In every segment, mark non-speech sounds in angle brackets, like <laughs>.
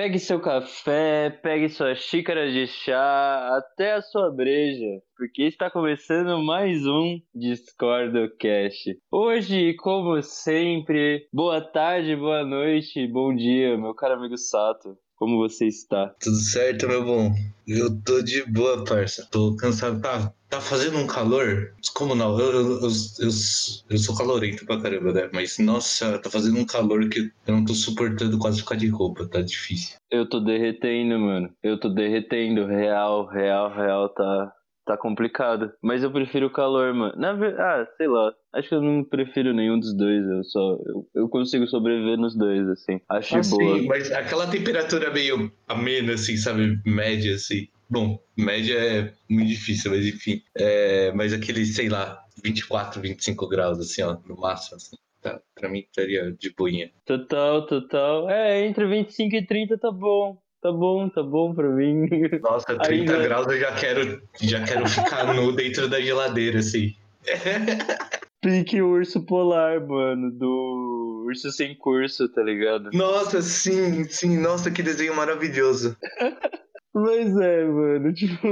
Pegue seu café, pegue sua xícara de chá, até a sua breja, porque está começando mais um Discordo Cast. Hoje, como sempre, boa tarde, boa noite, bom dia, meu caro amigo Sato. Como você está? Tudo certo, meu bom? Eu tô de boa, parça. Tô cansado. Tá, tá fazendo um calor? Como não? Eu, eu, eu, eu, eu sou calorento pra caramba, né? Mas, nossa, tá fazendo um calor que eu não tô suportando quase ficar de roupa. Tá difícil. Eu tô derretendo, mano. Eu tô derretendo. Real, real, real. Tá, tá complicado. Mas eu prefiro o calor, mano. Na verdade, ah, sei lá. Acho que eu não prefiro nenhum dos dois. Eu só. Eu, eu consigo sobreviver nos dois, assim. Acho ah, boa. Sim, mas aquela temperatura meio amena, assim, sabe? Média, assim. Bom, média é muito difícil, mas enfim. É, mas aquele, sei lá, 24, 25 graus, assim, ó, no máximo, assim. Tá, pra mim estaria de boinha. Total, total. É, entre 25 e 30 tá bom. Tá bom, tá bom pra mim. Nossa, 30 Ainda... graus eu já quero, já quero ficar nu dentro da geladeira, assim. Pique urso polar, mano, do Urso Sem Curso, tá ligado? Nossa, sim, sim, nossa, que desenho maravilhoso. <laughs> Mas é, mano, <laughs> tipo,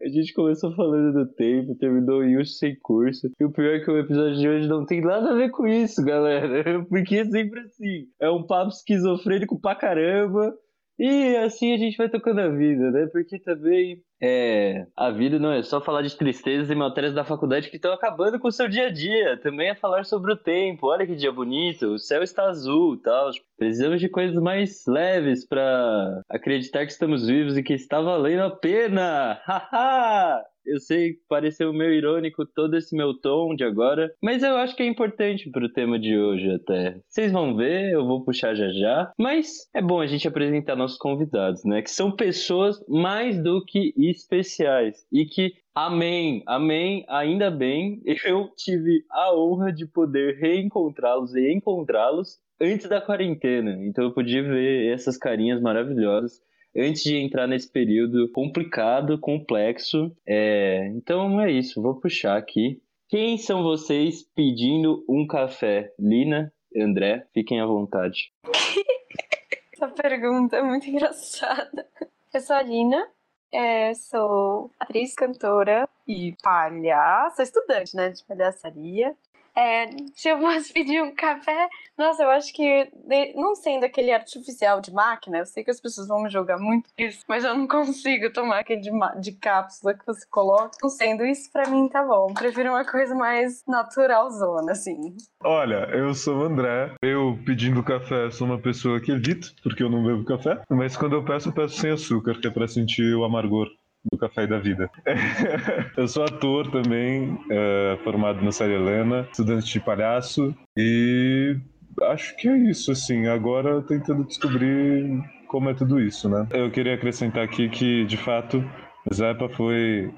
a gente começou falando do tempo, terminou em Urso Sem Curso, e o pior é que o episódio de hoje não tem nada a ver com isso, galera, <laughs> porque é sempre assim, é um papo esquizofrênico pra caramba, e assim a gente vai tocando a vida, né? Porque também é, a vida não é só falar de tristezas e matérias da faculdade que estão acabando com o seu dia a dia. Também é falar sobre o tempo. Olha que dia bonito, o céu está azul tal. Precisamos de coisas mais leves para acreditar que estamos vivos e que está valendo a pena. <laughs> Haha! Eu sei que pareceu meio irônico todo esse meu tom de agora, mas eu acho que é importante pro tema de hoje até. Vocês vão ver, eu vou puxar já já, mas é bom a gente apresentar nossos convidados, né? Que são pessoas mais do que especiais e que Amém, amém, ainda bem, <laughs> eu tive a honra de poder reencontrá-los e encontrá-los antes da quarentena. Então eu podia ver essas carinhas maravilhosas antes de entrar nesse período complicado, complexo. É, então é isso, vou puxar aqui. Quem são vocês pedindo um café? Lina, André, fiquem à vontade. <laughs> Essa pergunta é muito engraçada. Eu sou a Lina, é, sou atriz, cantora e palhaça, estudante né, de palhaçaria. É, se eu <laughs> fosse pedir um café, nossa, eu acho que, não sendo aquele artificial de máquina, eu sei que as pessoas vão me julgar muito isso, mas eu não consigo tomar aquele de, de cápsula que você coloca. Não sendo isso, pra mim tá bom. Prefiro uma coisa mais naturalzona, assim. Olha, eu sou o André. Eu pedindo café sou uma pessoa que evito, porque eu não bebo café. Mas quando eu peço, eu peço sem açúcar, que é pra sentir o amargor do Café da Vida. <laughs> eu sou ator também, é, formado na série Helena, estudante de palhaço e acho que é isso, assim. Agora tentando descobrir como é tudo isso, né? Eu queria acrescentar aqui que, de fato, Zepa foi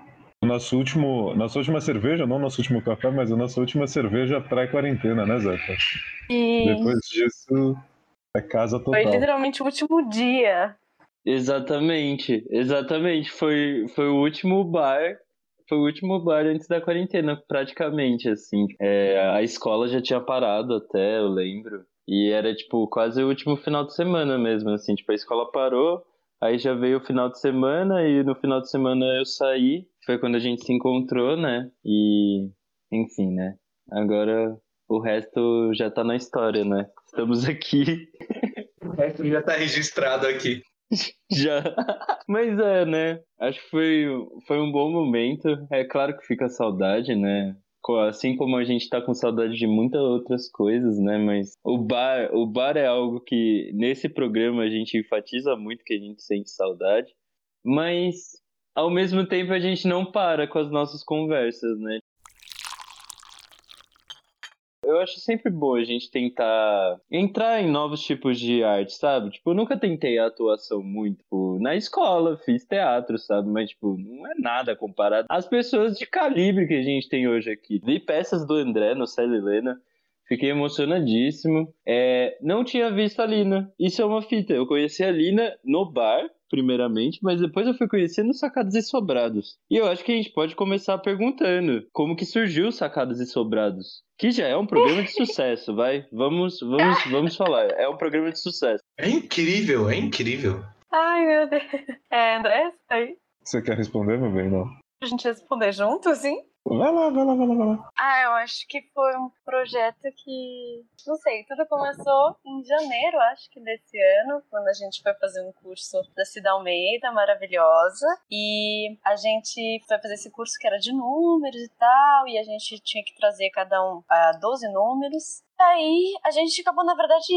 nosso último, nossa última cerveja, não nosso último café, mas a nossa última cerveja pré-quarentena, né, Zepa? E... Depois disso, é casa total. Foi literalmente o último dia. Exatamente, exatamente. Foi, foi o último bar. Foi o último bar antes da quarentena, praticamente, assim. É, a escola já tinha parado até, eu lembro. E era, tipo, quase o último final de semana mesmo, assim. Tipo, a escola parou, aí já veio o final de semana, e no final de semana eu saí. Foi quando a gente se encontrou, né? E, enfim, né? Agora o resto já tá na história, né? Estamos aqui. O resto já tá registrado aqui. <laughs> Já. Mas é, né? Acho que foi, foi um bom momento. É claro que fica saudade, né? Assim como a gente tá com saudade de muitas outras coisas, né? Mas o bar, o bar é algo que nesse programa a gente enfatiza muito que a gente sente saudade. Mas ao mesmo tempo a gente não para com as nossas conversas, né? Eu acho sempre bom a gente tentar entrar em novos tipos de arte, sabe? Tipo, eu nunca tentei atuação muito. Tipo, na escola, fiz teatro, sabe? Mas, tipo, não é nada comparado às pessoas de calibre que a gente tem hoje aqui. Vi peças do André no Célia Helena. Fiquei emocionadíssimo. É, não tinha visto a Lina. Isso é uma fita. Eu conheci a Lina no bar, primeiramente, mas depois eu fui conhecendo Sacados e Sobrados. E eu acho que a gente pode começar perguntando como que surgiu Sacados e Sobrados. Que já é um programa de sucesso, vai. Vamos, vamos, vamos falar. É um programa de sucesso. É incrível, é incrível. Ai, meu Deus. É, André, aí? Você quer responder, meu bem? Não. Pra gente responder junto, sim? Vai lá, vai lá, vai lá, vai lá. Ah, eu acho que foi um projeto que. Não sei, tudo começou em janeiro, acho que desse ano, quando a gente foi fazer um curso da Cida Almeida, maravilhosa. E a gente foi fazer esse curso que era de números e tal, e a gente tinha que trazer cada um a 12 números. Aí a gente acabou, na verdade,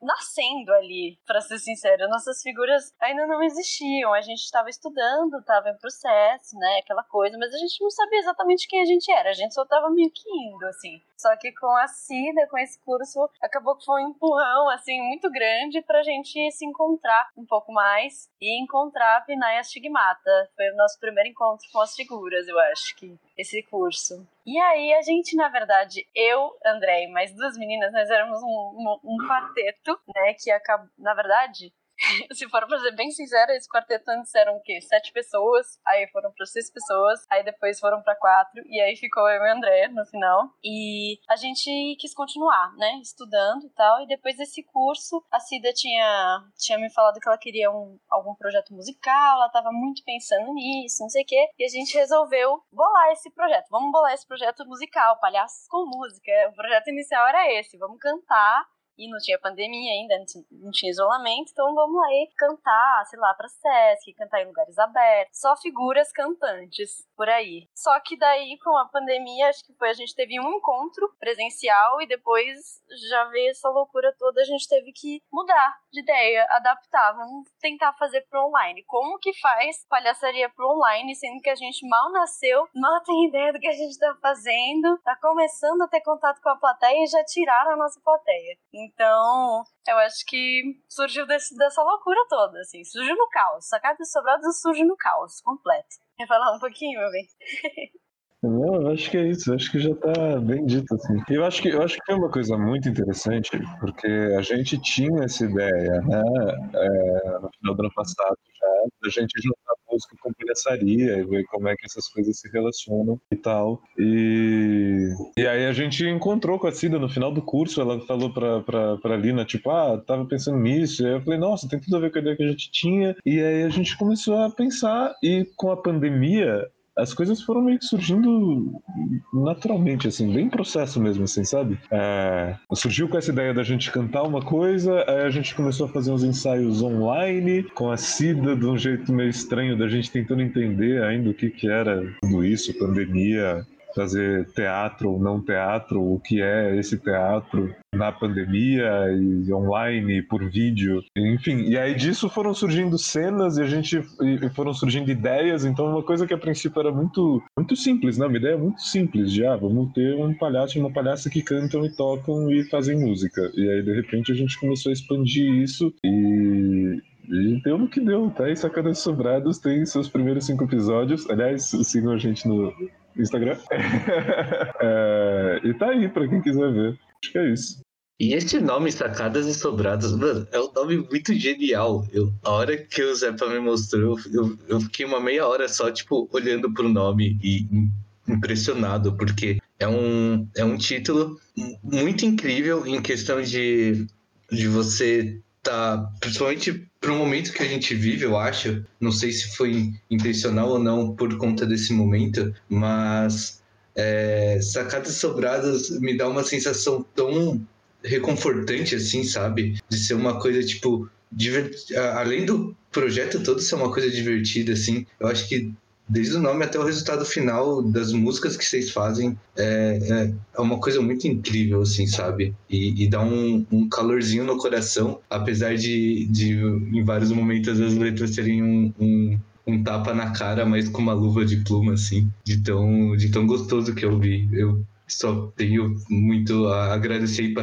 nascendo ali, pra ser sincero. Nossas figuras ainda não existiam. A gente estava estudando, estava em processo, né? Aquela coisa, mas a gente não sabia exatamente quem a gente era. A gente só tava meio que indo, assim. Só que com a Cida, com esse curso, acabou que foi um empurrão, assim, muito grande pra gente se encontrar um pouco mais e encontrar a Pinaya Stigmata. Foi o nosso primeiro encontro com as figuras, eu acho que esse curso. E aí a gente, na verdade, eu, André e mais duas meninas, nós éramos um, um, um quarteto, né, que acabou, na verdade, <laughs> se for pra ser bem sincera, esse quarteto antes eram o quê? Sete pessoas, aí foram pra seis pessoas, aí depois foram pra quatro, e aí ficou eu e o André no final. E a gente quis continuar, né? Estudando e tal. E depois desse curso, a Cida tinha, tinha me falado que ela queria um, algum projeto musical, ela tava muito pensando nisso, não sei o quê. E a gente resolveu bolar esse projeto. Vamos bolar esse projeto musical, Palhaços com Música. O projeto inicial era esse, vamos cantar e não tinha pandemia ainda, não tinha isolamento, então vamos aí cantar, sei lá, pra Sesc, cantar em lugares abertos, só figuras cantantes por aí. Só que daí, com a pandemia, acho que foi, a gente teve um encontro presencial e depois já veio essa loucura toda, a gente teve que mudar de ideia, adaptar, vamos tentar fazer pro online. Como que faz palhaçaria pro online, sendo que a gente mal nasceu, mal tem ideia do que a gente tá fazendo, tá começando a ter contato com a plateia e já tiraram a nossa plateia. Então, eu acho que surgiu desse, dessa loucura toda, assim. Surgiu no caos. Sacadas sobradas surge no caos completo. Quer falar um pouquinho, meu bem? <laughs> Não, acho que é isso, acho que já tá bem dito, assim. Eu acho que, eu acho que é uma coisa muito interessante, porque a gente tinha essa ideia, né, é, no final do ano passado já, da gente juntar música com palhaçaria e ver como é que essas coisas se relacionam e tal. E, e aí a gente encontrou com a Cida no final do curso, ela falou pra, pra, pra Lina, tipo, ah, tava pensando nisso. E aí eu falei, nossa, tem tudo a ver com a ideia que a gente tinha. E aí a gente começou a pensar, e com a pandemia, as coisas foram meio que surgindo naturalmente, assim, bem processo mesmo, assim, sabe? É, surgiu com essa ideia da gente cantar uma coisa, aí a gente começou a fazer uns ensaios online, com a Cida de um jeito meio estranho, da gente tentando entender ainda o que que era tudo isso, pandemia, fazer teatro ou não teatro, o que é esse teatro na pandemia e online por vídeo, enfim. E aí disso foram surgindo cenas e a gente e foram surgindo ideias. Então uma coisa que a princípio era muito muito simples, né? Uma ideia muito simples. Já ah, vamos ter um palhaço e uma palhaça que cantam e tocam e fazem música. E aí de repente a gente começou a expandir isso e e deu no que deu, tá? E Sacadas Sobrados tem seus primeiros cinco episódios. Aliás, sigam a gente no Instagram. <laughs> é, e tá aí pra quem quiser ver. Acho que é isso. E esse nome, Sacadas e Sobrados, mano, é um nome muito genial. Eu, a hora que o Zepa me mostrou, eu, eu fiquei uma meia hora só, tipo, olhando pro nome e impressionado, porque é um, é um título muito incrível em questão de, de você tá, principalmente para o momento que a gente vive, eu acho, não sei se foi intencional ou não por conta desse momento, mas é, sacadas sobradas me dá uma sensação tão reconfortante assim, sabe? De ser uma coisa tipo divert... além do projeto todo ser uma coisa divertida assim, eu acho que desde o nome até o resultado final das músicas que vocês fazem é, é, é uma coisa muito incrível, assim, sabe? E, e dá um, um, calorzinho no coração, apesar de, de em vários momentos as letras serem um, um, um, tapa na cara, mas com uma luva de pluma, assim, de tão, de tão gostoso que eu vi. Eu só tenho muito a agradecer e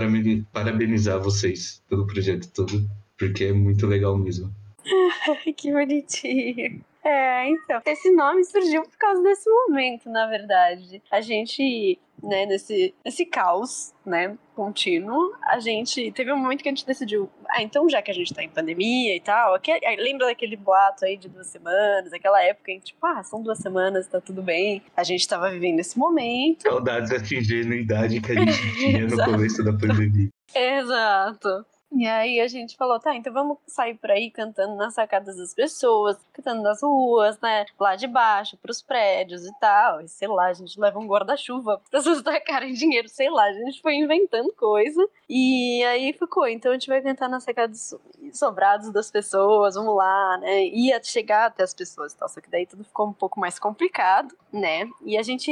parabenizar vocês pelo projeto todo, porque é muito legal mesmo. <laughs> que bonitinho. É, então. Esse nome surgiu por causa desse momento, na verdade. A gente né, nesse, nesse caos, né, contínuo, a gente teve um momento que a gente decidiu, ah, então já que a gente tá em pandemia e tal, aquele, lembra daquele boato aí de duas semanas, aquela época em tipo, ah, são duas semanas, tá tudo bem. A gente tava vivendo esse momento. Saudades dessa ingenuidade que a gente <laughs> tinha no começo da pandemia. Exato. E aí a gente falou, tá, então vamos sair por aí cantando nas sacadas das pessoas, cantando nas ruas, né? Lá de baixo, pros prédios e tal. E sei lá, a gente leva um guarda-chuva para as pessoas tacarem dinheiro, sei lá, a gente foi inventando coisa. E aí ficou, então a gente vai cantar nas sacadas sobrados das pessoas, vamos lá, né? Ia chegar até as pessoas e tal, só que daí tudo ficou um pouco mais complicado, né? E a gente,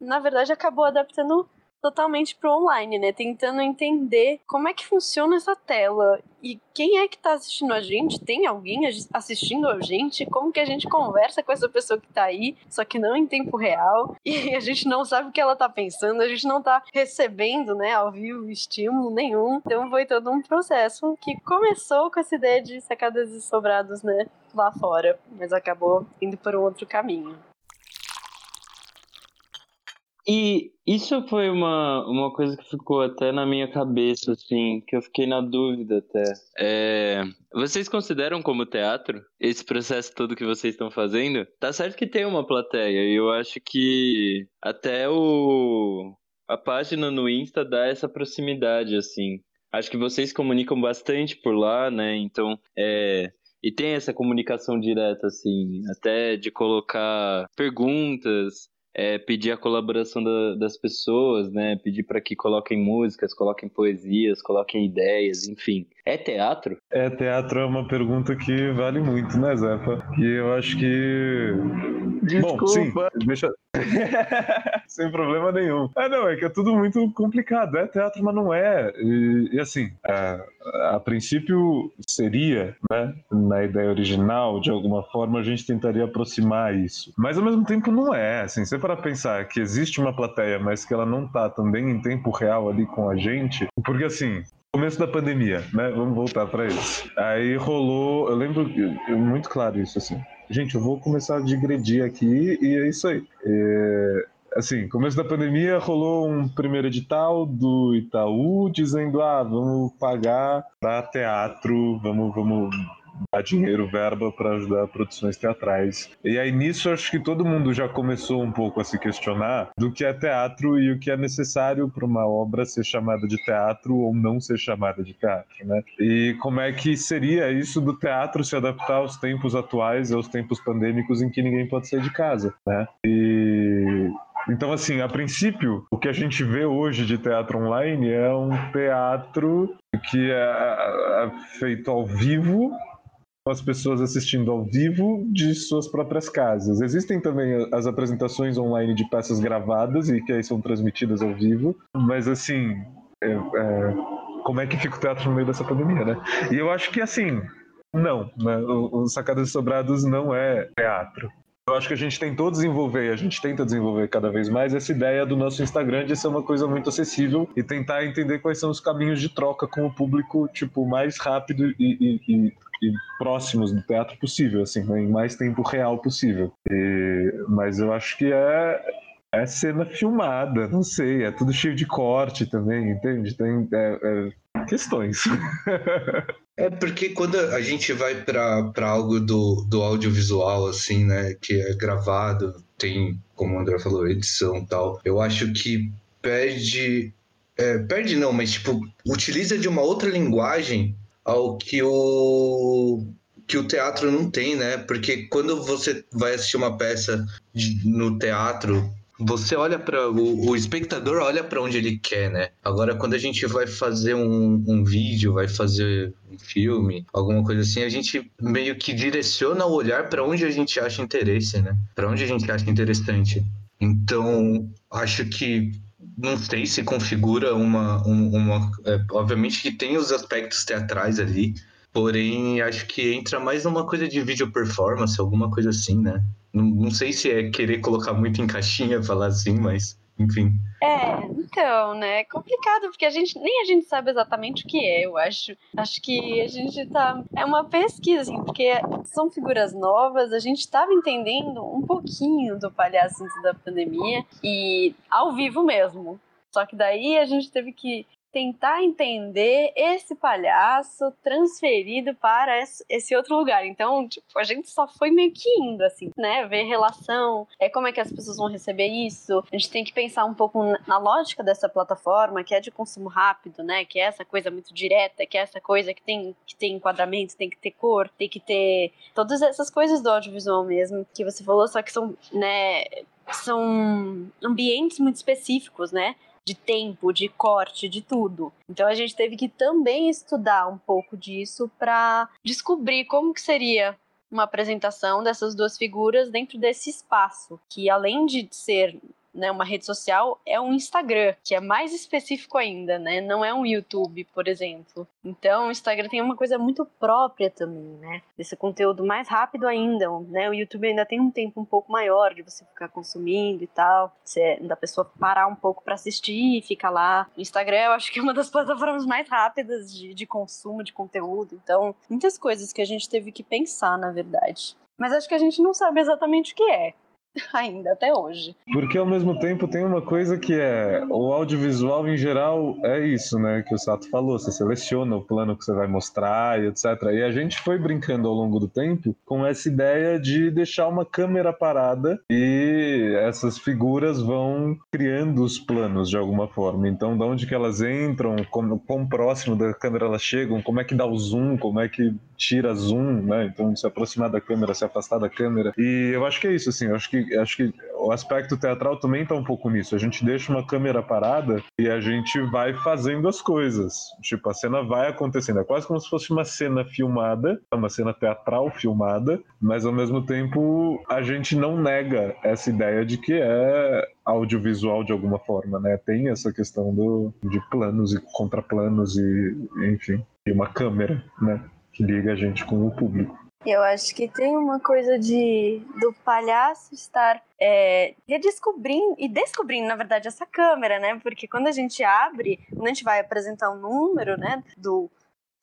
na verdade, acabou adaptando totalmente pro online, né? Tentando entender como é que funciona essa tela e quem é que tá assistindo a gente? Tem alguém assistindo a gente? Como que a gente conversa com essa pessoa que tá aí, só que não em tempo real? <laughs> E a gente não sabe o que ela tá pensando, a gente não tá recebendo, né, ao vivo estímulo nenhum. Então foi todo um processo que começou com essa ideia de sacadas e sobrados, né, lá fora, mas acabou indo por um outro caminho. E isso foi uma, uma coisa que ficou até na minha cabeça, assim, que eu fiquei na dúvida até. É, vocês consideram como teatro esse processo todo que vocês estão fazendo? Tá certo que tem uma plateia, e eu acho que até o a página no Insta dá essa proximidade, assim. Acho que vocês comunicam bastante por lá, né? Então, é, e tem essa comunicação direta, assim, até de colocar perguntas, é, pedir a colaboração da, das pessoas, né? Pedir para que coloquem músicas, coloquem poesias, coloquem ideias, enfim. É teatro? É teatro é uma pergunta que vale muito, né, Zepa? E eu acho que. Desculpa. Bom, sim, deixa. <laughs> Sem problema nenhum. É, não, é que é tudo muito complicado. É teatro, mas não é. E, e assim, a, a, princípio seria, né? Na ideia original, de alguma forma, a gente tentaria aproximar isso. Mas ao mesmo tempo não é. Assim, você para pensar que existe uma plateia, mas que ela não tá também em tempo real ali com a gente, porque assim, começo da pandemia, né? Vamos voltar para isso. Aí rolou, eu lembro muito claro isso assim. Gente, eu vou começar a digredir aqui e é isso aí. É, assim, começo da pandemia rolou um primeiro edital do Itaú dizendo: "Ah, vamos pagar para teatro, vamos vamos dar dinheiro, verba para ajudar produções teatrais. E aí nisso acho que todo mundo já começou um pouco a se questionar do que é teatro e o que é necessário para uma obra ser chamada de teatro ou não ser chamada de teatro, né? E como é que seria isso do teatro se adaptar aos tempos atuais e aos tempos pandêmicos em que ninguém pode sair de casa, né? E então, assim, a princípio, o que a gente vê hoje de teatro online é um teatro que é, é, é feito ao vivo as pessoas assistindo ao vivo de suas próprias casas. Existem também as apresentações online de peças gravadas e que aí são transmitidas ao vivo, mas assim, é, é, como é que fica o teatro no meio dessa pandemia, né? E eu acho que assim, não, né? o, o Sacadas Sobrados não é teatro. Eu acho que a gente tentou desenvolver, a gente tenta desenvolver cada vez mais essa ideia do nosso Instagram de ser uma coisa muito acessível e tentar entender quais são os caminhos de troca com o público, tipo, mais rápido e, e, e e próximos do teatro possível, assim, em mais tempo real possível. E, mas eu acho que é, é cena filmada, não sei, é tudo cheio de corte também, entende? Tem é, é, questões. <laughs> É porque quando a gente vai para algo do, do audiovisual, assim, né, que é gravado, tem, como o André falou, edição tal, eu acho que perde. É, perde não, mas tipo, utiliza de uma outra linguagem ao que o que o teatro não tem, né? Porque quando você vai assistir uma peça de, no teatro, você olha para o, o, espectador olha para onde ele quer, né? Agora, quando a gente vai fazer um, um, vídeo, vai fazer um filme, alguma coisa assim, a gente meio que direciona o olhar para onde a gente acha interesse, né? Para onde a gente acha interessante. Então, acho que não sei se configura uma. uma é, obviamente que tem os aspectos teatrais ali, porém acho que entra mais numa coisa de vídeo performance, alguma coisa assim, né? Não, não sei se é querer colocar muito em caixinha falar assim, mas enfim. É, então, né? É complicado, porque a gente nem a gente sabe exatamente o que é, eu acho. Acho que a gente tá. É uma pesquisa, assim, porque são figuras novas, a gente tava entendendo um pouquinho do palhaço antes da pandemia e ao vivo mesmo. Só que daí a gente teve que tentar entender esse palhaço transferido para esse outro lugar. Então, tipo, a gente só foi meio que indo, assim, né? Ver relação, é como é que as pessoas vão receber isso. A gente tem que pensar um pouco na lógica dessa plataforma, que é de consumo rápido, né? Que é essa coisa muito direta, que é essa coisa que tem que ter enquadramento, tem que ter cor, tem que ter todas essas coisas do audiovisual mesmo que você falou, só que são, né, são ambientes muito específicos, né? De tempo, de corte, de tudo. Então a gente teve que também estudar um pouco disso para descobrir como que seria uma apresentação dessas duas figuras dentro desse espaço, que além de ser né, uma rede social, é um Instagram, que é mais específico ainda, né? Não é um YouTube, por exemplo. Então, o Instagram tem uma coisa muito própria também, né? Esse conteúdo mais rápido ainda, né? O YouTube ainda tem um tempo um pouco maior de você ficar consumindo e tal, você, da pessoa parar um pouco para assistir e ficar lá. O Instagram, eu acho que é uma das <laughs> plataformas mais rápidas de, de consumo de conteúdo. Então, muitas coisas que a gente teve que pensar, na verdade. Mas acho que a gente não sabe exatamente o que é. <laughs> ainda até hoje. Porque ao mesmo tempo tem uma coisa que é o audiovisual em geral é isso, né, que o Sato falou, você seleciona o plano que você vai mostrar e etc. E a gente foi brincando ao longo do tempo com essa ideia de deixar uma câmera parada e essas figuras vão criando os planos de alguma forma. Então, de onde que elas entram, como, quão próximo da câmera elas chegam, como é que dá o zoom, como é que tira zoom, né? Então, se aproximar da câmera, se afastar da câmera. E eu acho que é isso, assim, eu acho que acho que o aspecto teatral também tá um pouco nisso. A gente deixa uma câmera parada e a gente vai fazendo as coisas. Tipo, a cena vai acontecendo. É quase como se fosse uma cena filmada, uma cena teatral filmada, mas ao mesmo tempo a gente não nega essa ideia de que é audiovisual de alguma forma, né? Tem essa questão do, de planos e contraplanos e, enfim, e uma câmera, né? Que liga a gente com o público. Eu acho que tem uma coisa de do palhaço estar é, redescobrindo e descobrindo, na verdade, essa câmera, né? Porque quando a gente abre, quando a gente vai apresentar um número, né, do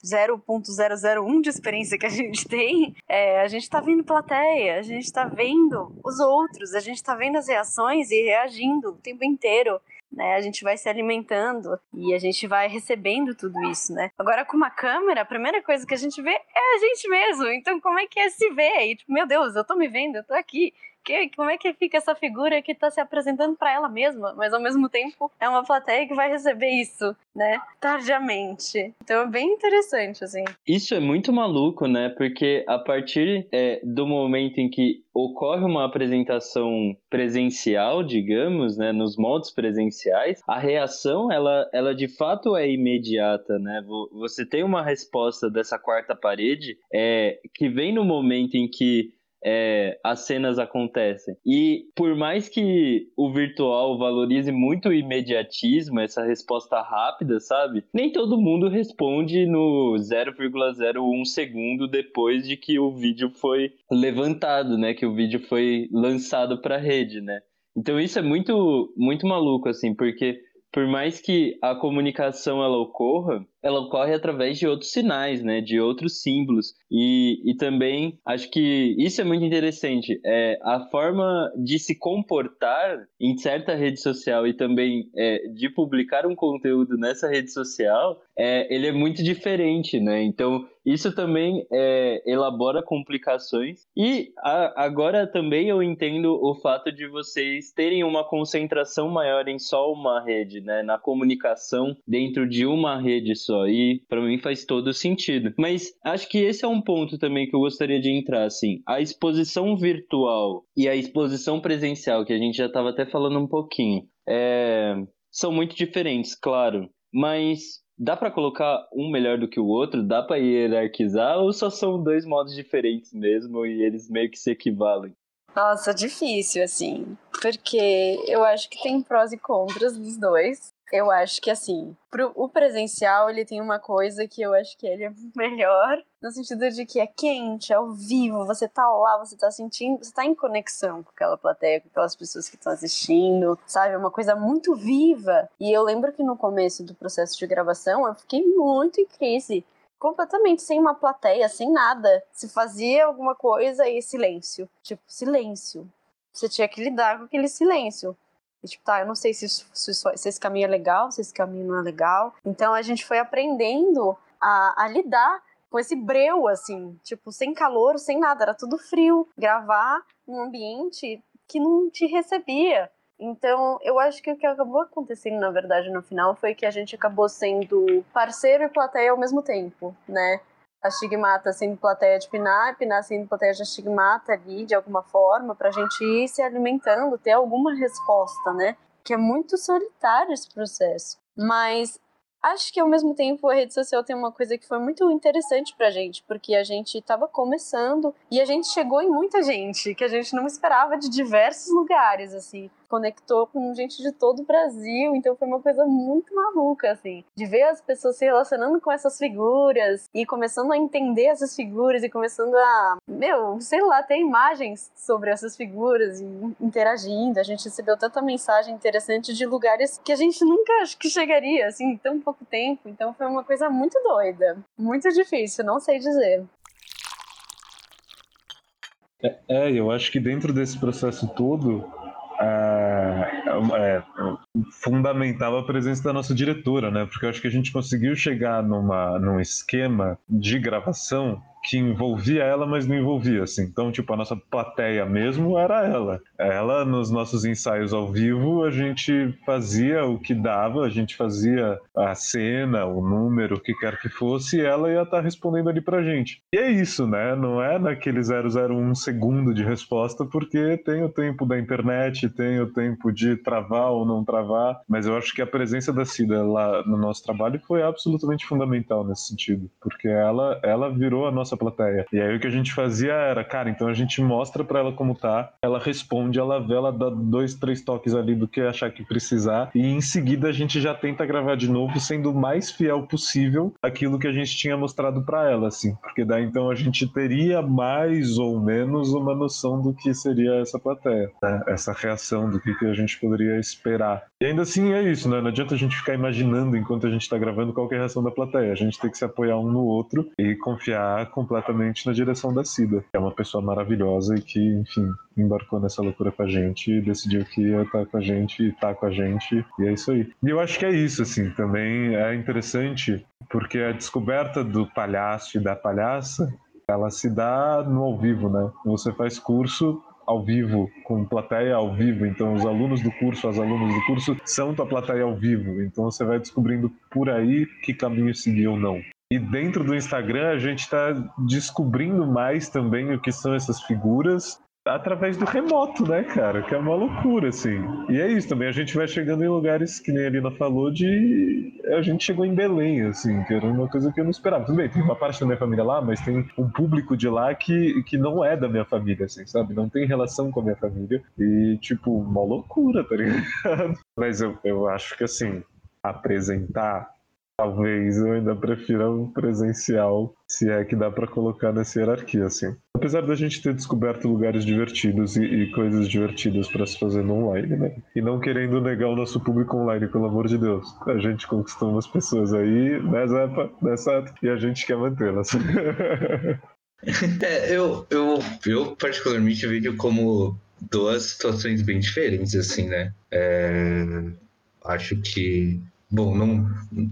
0.001 de experiência que a gente tem, é, a gente está vendo plateia, a gente está vendo os outros, a gente está vendo as reações e reagindo o tempo inteiro né? A gente vai se alimentando e a gente vai recebendo tudo isso, né? Agora com uma câmera, a primeira coisa que a gente vê é a gente mesmo. Então como é que é se ver? E, tipo, meu Deus, eu tô me vendo, eu tô aqui que, como é que fica essa figura que está se apresentando para ela mesma, mas ao mesmo tempo é uma plateia que vai receber isso, né? Tardiamente. Então é bem interessante, assim. Isso é muito maluco, né? Porque a partir é, do momento em que ocorre uma apresentação presencial, digamos, né, nos modos presenciais, a reação, ela, ela de fato é imediata, né? Você tem uma resposta dessa quarta parede é, que vem no momento em que é, as cenas acontecem. E por mais que o virtual valorize muito o imediatismo, essa resposta rápida, sabe? Nem todo mundo responde no 0,01 segundo depois de que o vídeo foi levantado, né? Que o vídeo foi lançado para a rede, né? Então isso é muito, muito maluco, assim, porque por mais que a comunicação ela ocorra, ela ocorre através de outros sinais, né, de outros símbolos. E, e também acho que isso é muito interessante. É, a forma de se comportar em certa rede social e também é, de publicar um conteúdo nessa rede social, é, ele é muito diferente, né? Então isso também é, elabora complicações. E a, agora também eu entendo o fato de vocês terem uma concentração maior em só uma rede, né? Na comunicação dentro de uma rede só. E para mim faz todo sentido. Mas acho que esse é um ponto também que eu gostaria de entrar, assim. A exposição virtual e a exposição presencial, que a gente já estava até falando um pouquinho, é... são muito diferentes, claro. Mas dá para colocar um melhor do que o outro? Dá para hierarquizar? Ou só são dois modos diferentes mesmo e eles meio que se equivalem? Nossa, difícil, assim. Porque eu acho que tem prós e contras dos dois. Eu acho que assim, pro, o presencial ele tem uma coisa que eu acho que ele é <laughs> melhor, no sentido de que é quente, é ao vivo, você tá lá, você tá sentindo, você tá em conexão com aquela plateia, com aquelas pessoas que estão assistindo, sabe? É uma coisa muito viva. E eu lembro que no começo do processo de gravação eu fiquei muito em crise completamente sem uma plateia, sem nada. Se fazia alguma coisa e silêncio. Tipo, silêncio. Você tinha que lidar com aquele silêncio. E, tipo, tá, eu não sei se, isso, se, isso, se, esse caminho é legal, se esse caminho não é legal. Então a gente foi aprendendo a, a lidar com esse breu, assim, tipo, sem calor, sem nada, era tudo frio. Gravar num ambiente que não te recebia. Então, eu acho que o que acabou acontecendo, na verdade, no final, foi que a gente acabou sendo parceiro e plateia ao mesmo tempo, né? A Stigmata sendo plateia de Pinar, Pinar sendo plateia de Stigmata ali, de alguma forma, para a gente ir se alimentando, ter alguma resposta, né? Que é muito solitário esse processo. Mas acho que ao mesmo tempo a rede social tem uma coisa que foi muito interessante pra gente, porque a gente estava começando e a gente chegou em muita gente que a gente não esperava de diversos lugares, assim conectou com gente de todo o Brasil, então foi uma coisa muito maluca, assim, de ver as pessoas se relacionando com essas figuras e começando a entender essas figuras e começando a, meu, sei lá, ter imagens sobre essas figuras e interagindo. A gente recebeu tanta mensagem interessante de lugares que a gente nunca acho que chegaria, assim, em tão pouco tempo. Então foi uma coisa muito doida, muito difícil, não sei dizer. É, é, eu acho que dentro desse processo todo, é, é, fundamental a presença da nossa diretora, né? Porque eu acho que a gente conseguiu chegar numa, num esquema de gravação que envolvia ela, mas não envolvia, assim. Então, tipo, a nossa plateia mesmo era ela. Ela, nos nossos ensaios ao vivo, a gente fazia o que dava, a gente fazia a cena, o número, o que quer que fosse, e ela ia estar tá respondendo ali pra gente. E é isso, né? Não é naquele 001 segundo de resposta, porque tem o tempo da internet, tem o tempo de travar ou não travar, mas eu acho que a presença da Cida lá no nosso trabalho foi absolutamente fundamental nesse sentido, porque ela, ela virou a nossa nossa plateia. E aí o que a gente fazia era, cara, então a gente mostra para ela como tá, ela responde, ela vê, ela dá dois, três toques ali do que achar que precisar, e em seguida a gente já tenta gravar de novo, sendo o mais fiel possível aquilo que a gente tinha mostrado para ela, assim, porque daí então a gente teria mais ou menos uma noção do que seria essa plateia, né? essa reação do que, que a gente poderia esperar. E ainda assim é isso, né? Não adianta a gente ficar imaginando enquanto a gente tá gravando qual é a reação da plateia. A gente tem que se apoiar um no outro e confiar completamente na direção da Cida, que é uma pessoa maravilhosa e que, enfim, embarcou nessa loucura com a gente e decidiu que ia estar com a gente e tá com a gente, e é isso aí. E eu acho que é isso, assim, também é interessante, porque a descoberta do palhaço e da palhaça, ela se dá no ao vivo, né? Você faz curso ao vivo, com plateia ao vivo. Então, os alunos do curso, as alunas do curso são tua plateia ao vivo. Então, você vai descobrindo por aí que caminho seguir ou não. E dentro do Instagram a gente está descobrindo mais também o que são essas figuras através do remoto, né, cara? Que é uma loucura, assim. E é isso também, a gente vai chegando em lugares que nem a Lina falou de. A gente chegou em Belém, assim, que era uma coisa que eu não esperava. Tudo bem, tem uma parte da minha família lá, mas tem um público de lá que, que não é da minha família, assim, sabe? Não tem relação com a minha família. E, tipo, uma loucura, tá ligado? <laughs> Mas eu, eu acho que, assim, apresentar Talvez eu ainda prefira o presencial, se é que dá para colocar nessa hierarquia, assim. Apesar da gente ter descoberto lugares divertidos e, e coisas divertidas para se fazer no online, né? E não querendo negar o nosso público online, pelo amor de Deus. A gente conquistou umas pessoas aí, né, Zepa? Nessa, e a gente quer mantê-las. <laughs> é, eu, eu, eu particularmente vejo como duas situações bem diferentes, assim, né? É, acho que Bom, não,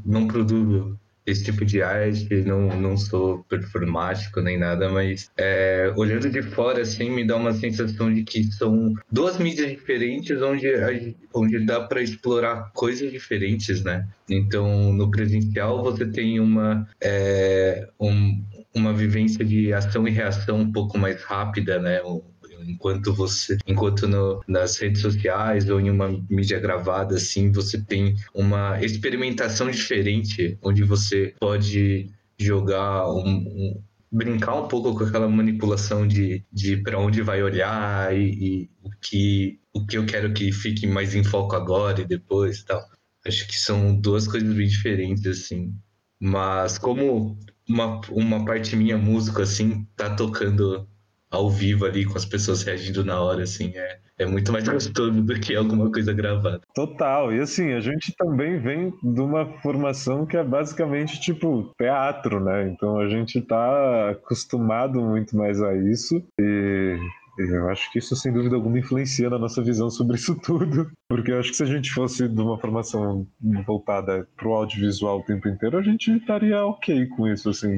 não produzo esse tipo de arte, não, não sou performático nem nada, mas é, olhando de fora, assim, me dá uma sensação de que são duas mídias diferentes onde, onde dá para explorar coisas diferentes, né? Então, no presencial, você tem uma, é, um, uma vivência de ação e reação um pouco mais rápida, né? Enquanto você, enquanto no, nas redes sociais ou em uma mídia gravada, assim, você tem uma experimentação diferente, onde você pode jogar um, um brincar um pouco com aquela manipulação de, de para onde vai olhar e, e, o que o que eu quero que fique mais em foco agora e depois tal. Acho que são duas coisas bem diferentes, assim. Mas como uma, uma parte minha música, assim, tá tocando ao vivo ali com as pessoas reagindo na hora, assim, é, é muito mais <laughs> gostoso do que alguma coisa gravada. Total. E assim, a gente também vem de uma formação que é basicamente tipo teatro, né? Então a gente tá acostumado muito mais a isso. E eu acho que isso, sem dúvida alguma, influencia na nossa visão sobre isso tudo. Porque eu acho que se a gente fosse de uma formação voltada pro audiovisual o tempo inteiro, a gente estaria ok com isso, assim,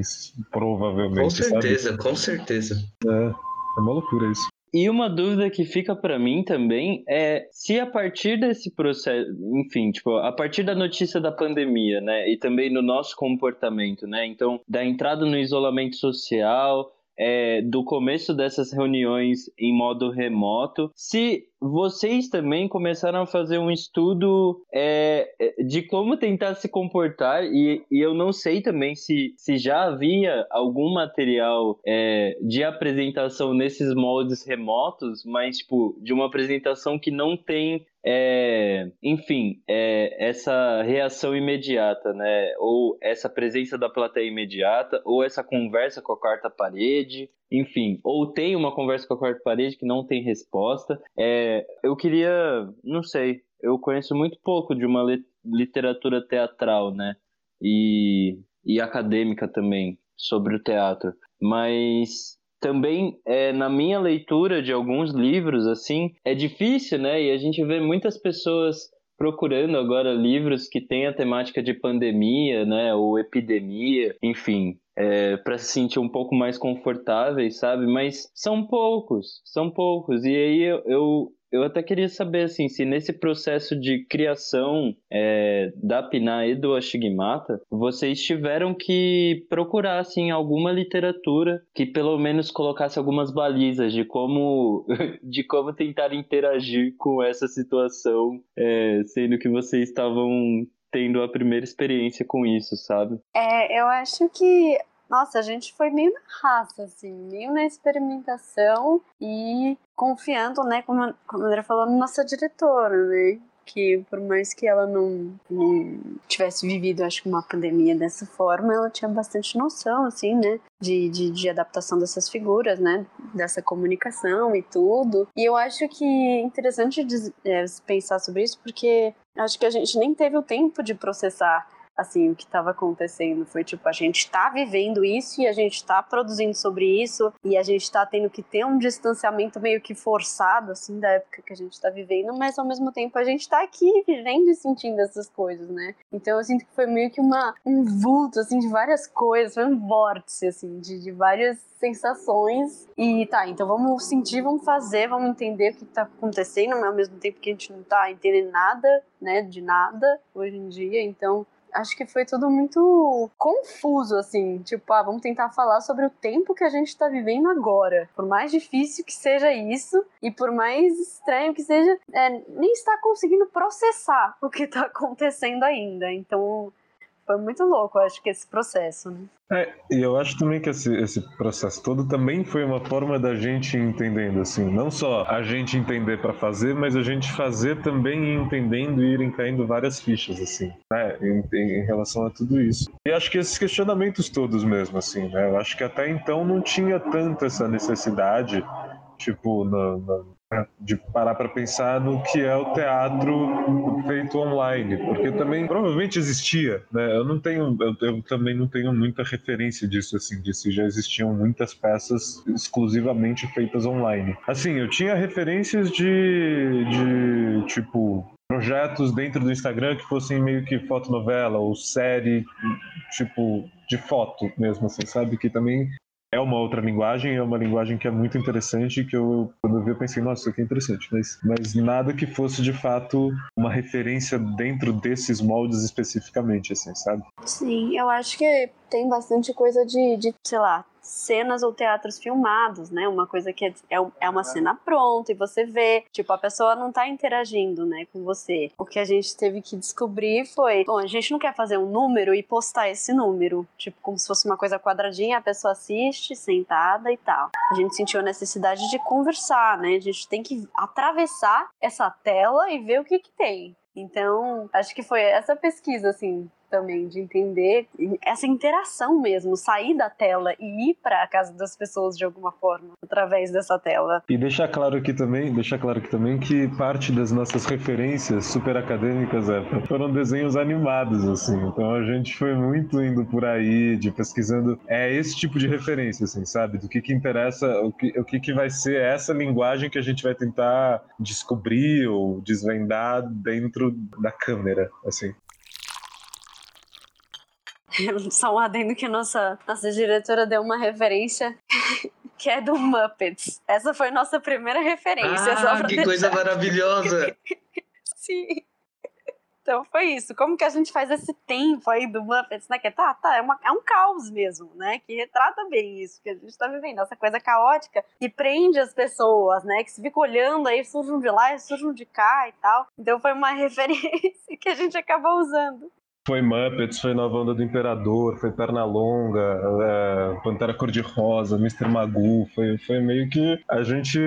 provavelmente. Com certeza, sabe? com certeza. É, é uma loucura isso. E uma dúvida que fica para mim também é se a partir desse processo, enfim, tipo, a partir da notícia da pandemia, né, e também no nosso comportamento, né, então da entrada no isolamento social, é, do começo dessas reuniões em modo remoto, se vocês também começaram a fazer um estudo é, é, de como tentar se comportar, e, e, eu não sei também se, se já havia algum material é, de apresentação nesses moldes remotos, mas tipo, de uma apresentação que não tem é, enfim, é, essa reação imediata, né? Ou essa presença da plateia imediata, ou essa conversa com a quarta parede, enfim, ou tem uma conversa com a quarta parede que não tem resposta. É, eu queria, não sei, eu conheço muito pouco de uma literatura teatral, né? E, e acadêmica também sobre o teatro, mas também é, na minha leitura de alguns livros assim é difícil né? E a gente vê muitas pessoas procurando agora livros que têm a temática de pandemia né? Ou epidemia enfim é, para se sentir um pouco mais confortáveis sabe mas são poucos são poucos e aí eu, eu eu até queria saber assim, se nesse processo de criação é, da Piná e do Ashigmata, vocês tiveram que procurar assim, alguma literatura que pelo menos colocasse algumas balizas de como, <laughs> de como tentar interagir com essa situação, é, sendo que vocês estavam tendo a primeira experiência com isso, sabe? É, eu acho que nossa, a gente foi meio na raça, assim, meio na experimentação e confiando, né, como, como a André falou, na nossa diretora, né? Que por mais que ela não, não, tivesse vivido, acho que uma pandemia dessa forma, ela tinha bastante noção, assim, né? De, de, de adaptação dessas figuras, né? Dessa comunicação e tudo. E eu acho que é interessante é, pensar sobre isso, porque acho que a gente nem teve o tempo de processar assim, o que estava acontecendo foi tipo, a gente está vivendo isso e a gente está produzindo sobre isso e a gente está tendo que ter um distanciamento meio que forçado, assim, da época que a gente está vivendo, mas ao mesmo tempo a gente está aqui vivendo e sentindo essas coisas, né? Então eu sinto que foi meio que uma, um vulto, assim, de várias coisas, foi um vórtice, assim, de, de várias sensações. E tá, então vamos sentir, vamos fazer, vamos entender o que tá acontecendo, mas ao mesmo tempo que a gente não tá entendendo nada, né, de nada hoje em dia. Então acho que foi tudo muito confuso, assim. Tipo, ah, vamos tentar falar sobre o tempo que a gente tá vivendo agora. Por mais difícil que seja isso, e por mais estranho que seja, é, nem está conseguindo processar o que tá <laughs> acontecendo ainda. Então, foi muito louco, acho que esse processo, né? É, e eu acho também que esse, esse processo todo também foi uma forma da gente entendendo, assim, não só a gente entender para fazer, mas a gente fazer também entendendo e irem caindo várias fichas, assim, né, em, em, relação a tudo isso. E acho que esses questionamentos todos mesmo, assim, né, eu acho que até então não tinha tanto essa necessidade, tipo, no, no, de parar para pensar no que é o teatro feito online, porque também provavelmente existia, né? Eu não tenho, eu, eu, também não tenho muita referência disso assim, de se já existiam muitas peças exclusivamente feitas online. Assim, eu tinha referências de, de tipo projetos dentro do Instagram que fossem meio que fotonovela ou série, tipo de foto mesmo, assim, sabe? Que também é uma outra linguagem, é uma linguagem que é muito interessante, que eu, quando eu vi, eu pensei, nossa, isso aqui é interessante, mas, mas nada que fosse, de fato, uma referência dentro desses moldes especificamente, assim, sabe? Sim, eu acho que tem bastante coisa de, de sei lá, cenas ou teatros filmados, né? Uma coisa que é, é, é uma cena pronta e você vê, tipo, a pessoa não tá interagindo, né, com você. O que a gente teve que descobrir foi, bom, a gente não quer fazer um número e postar esse número, tipo, como se fosse uma coisa quadradinha, a pessoa assiste, sentada e tal. A gente sentiu a necessidade de conversar, né? A gente tem que atravessar essa tela e ver o que que tem. Então, acho que foi essa pesquisa, assim, também, de entender essa interação mesmo, sair da tela e ir para a casa das pessoas de alguma forma, através dessa tela. E deixar claro aqui também, deixar claro aqui também que parte das nossas referências super acadêmicas é, foram desenhos animados, assim. Então a gente foi muito indo por aí, de pesquisando é esse tipo de referência, assim, sabe? Do que que interessa, o que, o que que vai ser essa linguagem que a gente vai tentar descobrir ou desvendar dentro da câmera, assim. Só um adendo que nossa, nossa diretora deu uma referência <laughs> que é do Muppets. Essa foi nossa primeira referência. Ah, que coisa maravilhosa! <laughs> Sim. Então foi isso. Como que a gente faz esse tempo aí do Muppets, né? Que tá, tá, é, uma, é um caos mesmo, né? Que retrata bem isso que a gente tá vivendo, essa coisa caótica que prende as pessoas, né? Que se fica olhando aí, surgem de lá, surgem de cá e tal. Então foi uma <laughs> referência que a gente acabou usando. Foi Muppets, foi Nova Onda do Imperador, foi Pernalonga, é, Pantera Cor-de-Rosa, Mr. Magoo, foi, foi meio que a gente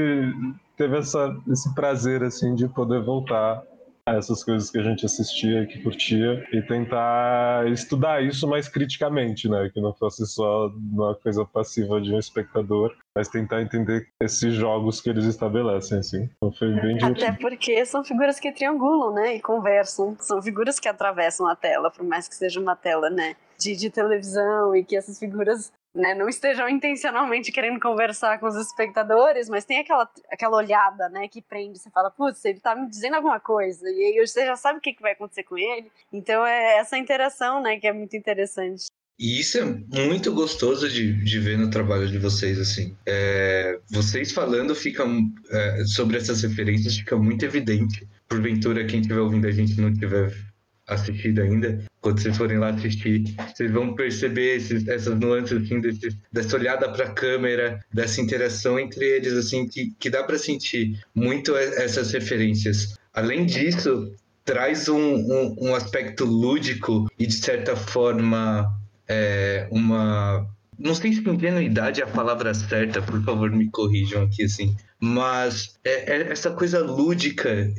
teve essa, esse prazer, assim, de poder voltar essas coisas que a gente assistia, que curtia, e tentar estudar isso mais criticamente, né? Que não fosse só uma coisa passiva de um espectador, mas tentar entender esses jogos que eles estabelecem, assim. Então foi bem divertido. Até porque são figuras que triangulam, né? E conversam. São figuras que atravessam a tela, por mais que seja uma tela, né? De, de televisão e que essas figuras né, não estejam intencionalmente querendo conversar com os espectadores, mas tem aquela, aquela olhada, né, que prende, você fala, putz, ele tá me dizendo alguma coisa, e aí você já sabe o que, que vai acontecer com ele. Então é essa interação, né, que é muito interessante. E isso é muito gostoso de, de ver no trabalho de vocês, assim. É, vocês falando fica, é, sobre essas referências fica muito evidente. Porventura, quem estiver ouvindo a gente não tiver assistido ainda, quando vocês forem lá assistir, vocês vão perceber esses, essas nuances assim, desse, dessa olhada para a câmera, dessa interação entre eles, assim, que, que dá para sentir muito essas referências. Além disso, traz um, um, um aspecto lúdico e de certa forma é, uma não sei se ingenuidade é a palavra certa, por favor me corrijam aqui assim, mas é, é essa coisa lúdica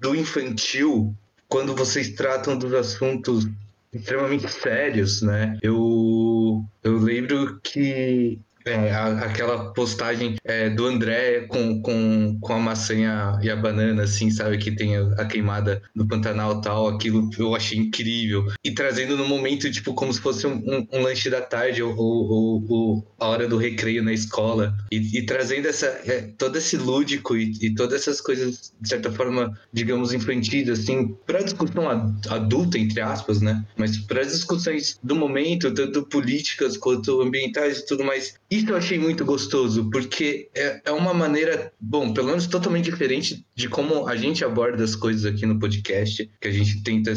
do infantil quando vocês tratam dos assuntos extremamente sérios, né? Eu, eu lembro que é, aquela postagem é, do André com, com, com a maçã e a, e a, banana, assim, sabe? Que tem a, a queimada no Pantanal tal, aquilo eu achei incrível. E trazendo no momento, tipo, como se fosse um, um, um lanche da tarde ou, ou, ou, a hora do recreio na escola. E, e trazendo essa, é, todo esse lúdico e, e, todas essas coisas, de certa forma, digamos, infantis, assim, para discussão adulta, entre aspas, né? Mas para as discussões do momento, tanto políticas quanto ambientais e tudo mais isso eu achei muito gostoso, porque é, é uma maneira, bom, pelo menos totalmente diferente de como a gente aborda as coisas aqui no podcast, que a gente tenta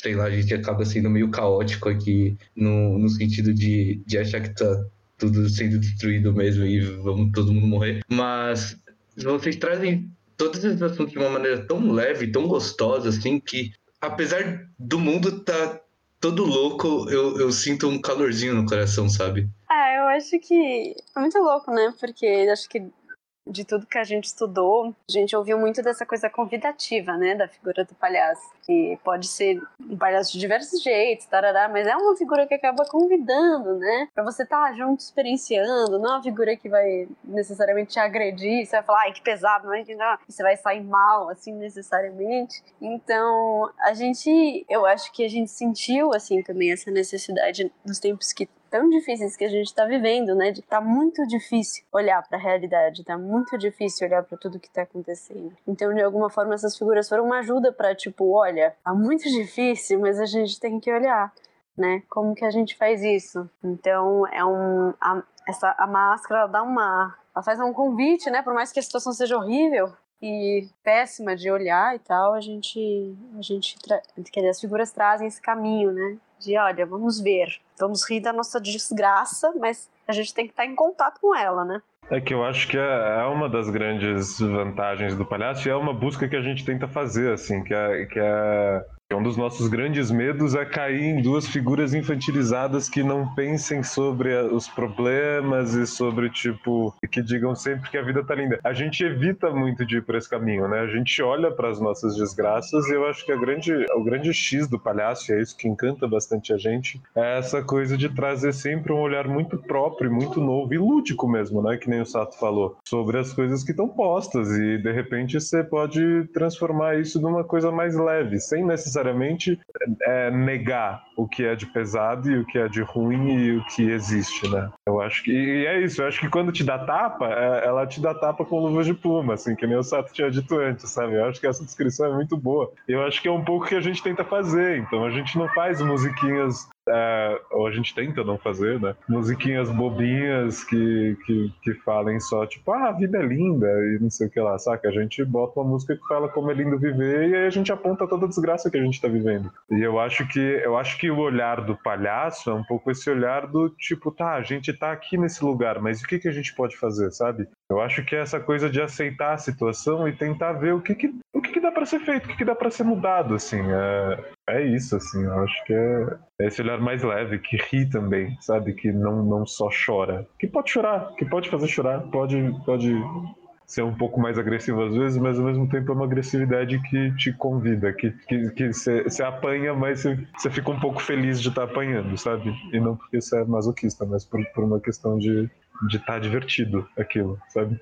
sei lá, a gente acaba sendo meio caótico aqui no, no sentido de, de achar que tá tudo sendo destruído mesmo e vamos todo mundo morrer. Mas vocês trazem todos esses assuntos de uma maneira tão leve, tão gostosa, assim, que apesar do mundo tá todo louco, eu, eu sinto um calorzinho no coração, sabe? Eu acho que é muito louco, né? Porque acho que de tudo que a gente estudou, a gente ouviu muito dessa coisa convidativa, né, da figura do palhaço. Que pode ser um palhaço de diversos jeitos, tarará, mas é uma figura que acaba convidando, né, pra você estar tá junto experienciando, não é uma figura que vai necessariamente te agredir, você vai falar, ai, que pesado, não é? Você vai sair mal, assim, necessariamente. Então, a gente, eu acho que a gente sentiu, assim, também essa necessidade nos tempos que tão difíceis que a gente está vivendo, né? De tá muito difícil olhar para a realidade, tá muito difícil olhar para tudo que está acontecendo. Então, de alguma forma, essas figuras foram uma ajuda para tipo, olha, tá muito difícil, mas a gente tem que olhar, né? Como que a gente faz isso? Então, é um a, essa a máscara dá uma ela faz um convite, né? Por mais que a situação seja horrível, e péssima de olhar e tal, a gente, a gente, quer dizer, as figuras trazem esse caminho, né? De, olha, vamos ver, vamos rir da nossa desgraça, mas a gente tem que estar em contato com ela, né? É que eu acho que é, é uma das grandes vantagens do palhaço e é uma busca que a gente tenta fazer, assim, que é, que é Um dos nossos grandes medos é cair em duas figuras infantilizadas que não pensem sobre os problemas e sobre, tipo, que digam sempre que a vida tá linda. A gente evita muito de ir por esse caminho, né? A gente olha para as nossas desgraças e eu acho que a grande, o grande X do palhaço, e é isso que encanta bastante a gente, é essa coisa de trazer sempre um olhar muito próprio, muito novo e lúdico mesmo, né? Que nem o Sato falou, sobre as coisas que estão postas e de repente você pode transformar isso numa coisa mais leve, sem necessariamente necessariamente é, negar o que é de pesado e o que é de ruim e o que existe, né? Eu acho que. E é isso, eu acho que quando te dá tapa, é, ela te dá tapa com luvas de pluma, assim, que nem o Sato tinha dito antes, sabe? Eu acho que essa descrição é muito boa. Eu acho que é um pouco que a gente tenta fazer, então a gente não faz musiquinhas é, ou a gente tenta não fazer, né? Musiquinhas bobinhas que, que, que falem só, tipo, ah, a vida é linda e não sei o que lá, saca? A gente bota uma música que fala como é lindo viver e aí a gente aponta toda a desgraça que a gente tá vivendo. E eu acho que eu acho que o olhar do palhaço é um pouco esse olhar do tipo, tá, a gente tá aqui nesse lugar, mas o que, que a gente pode fazer, sabe? Eu acho que é essa coisa de aceitar a situação e tentar ver o que, que, o que, que dá para ser feito, o que, que dá para ser mudado, assim. É, é isso, assim. Eu acho que é, é, esse olhar mais leve, que ri também, sabe? Que não, não só chora. Que pode chorar, que pode fazer chorar, pode, pode ser um pouco mais agressivo às vezes, mas ao mesmo tempo é uma agressividade que te convida, que você que, que apanha, mas você fica um pouco feliz de estar tá apanhando, sabe? E não porque você é masoquista, mas por, por uma questão de de estar tá divertido aquilo, sabe?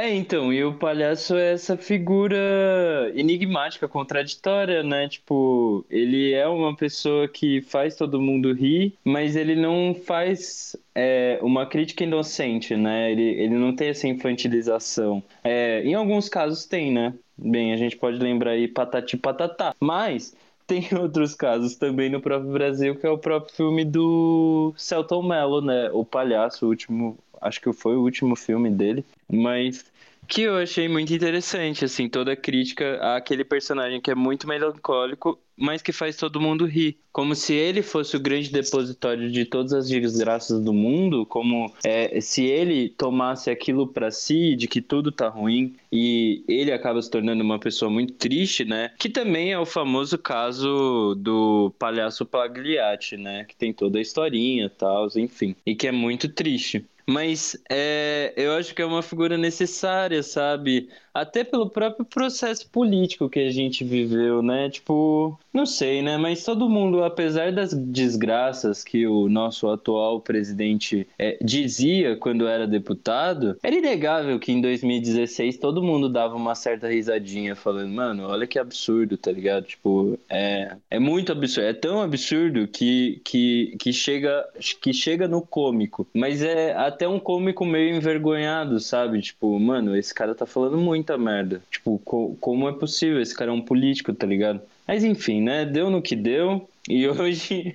É, então, e o palhaço é essa figura enigmática, contraditória, né? Tipo, ele é uma pessoa que faz todo mundo rir, mas ele não faz é, uma crítica inocente, né? Ele, ele não tem essa infantilização. É, em alguns casos tem, né? Bem, a gente pode lembrar aí Patati Patatá, mas <laughs> tem outros casos também no próprio Brasil, que é o próprio filme do Celton Mello, né? O Palhaço, o último, acho que foi o último filme dele, mas que eu achei muito interessante, assim, toda a crítica àquele personagem que é muito melancólico, mas que faz todo mundo rir. Como se ele fosse o grande depositório de todas as desgraças do mundo, como é, se ele tomasse aquilo para si, de que tudo tá ruim, e ele acaba se tornando uma pessoa muito triste, né? Que também é o famoso caso do palhaço Pagliatti, né? Que tem toda a historinha e tal, enfim. E que é muito triste. Mas é, eu acho que é uma figura necessária, sabe? Até pelo próprio processo político que a gente viveu, né? Tipo, não sei, né? Mas todo mundo, apesar das desgraças que o nosso atual presidente é, dizia quando era deputado, era inegável que em 2016 todo mundo dava uma certa risadinha, falando, mano, olha que absurdo, tá ligado? Tipo, é, é muito absurdo. É tão absurdo que, que, que, chega, que chega no cômico. Mas é até um cômico meio envergonhado, sabe? Tipo, mano, esse cara tá falando muita merda. Tipo, co como é possível? Esse cara é um político, tá ligado? Mas enfim, né? Deu no que deu. E <laughs> hoje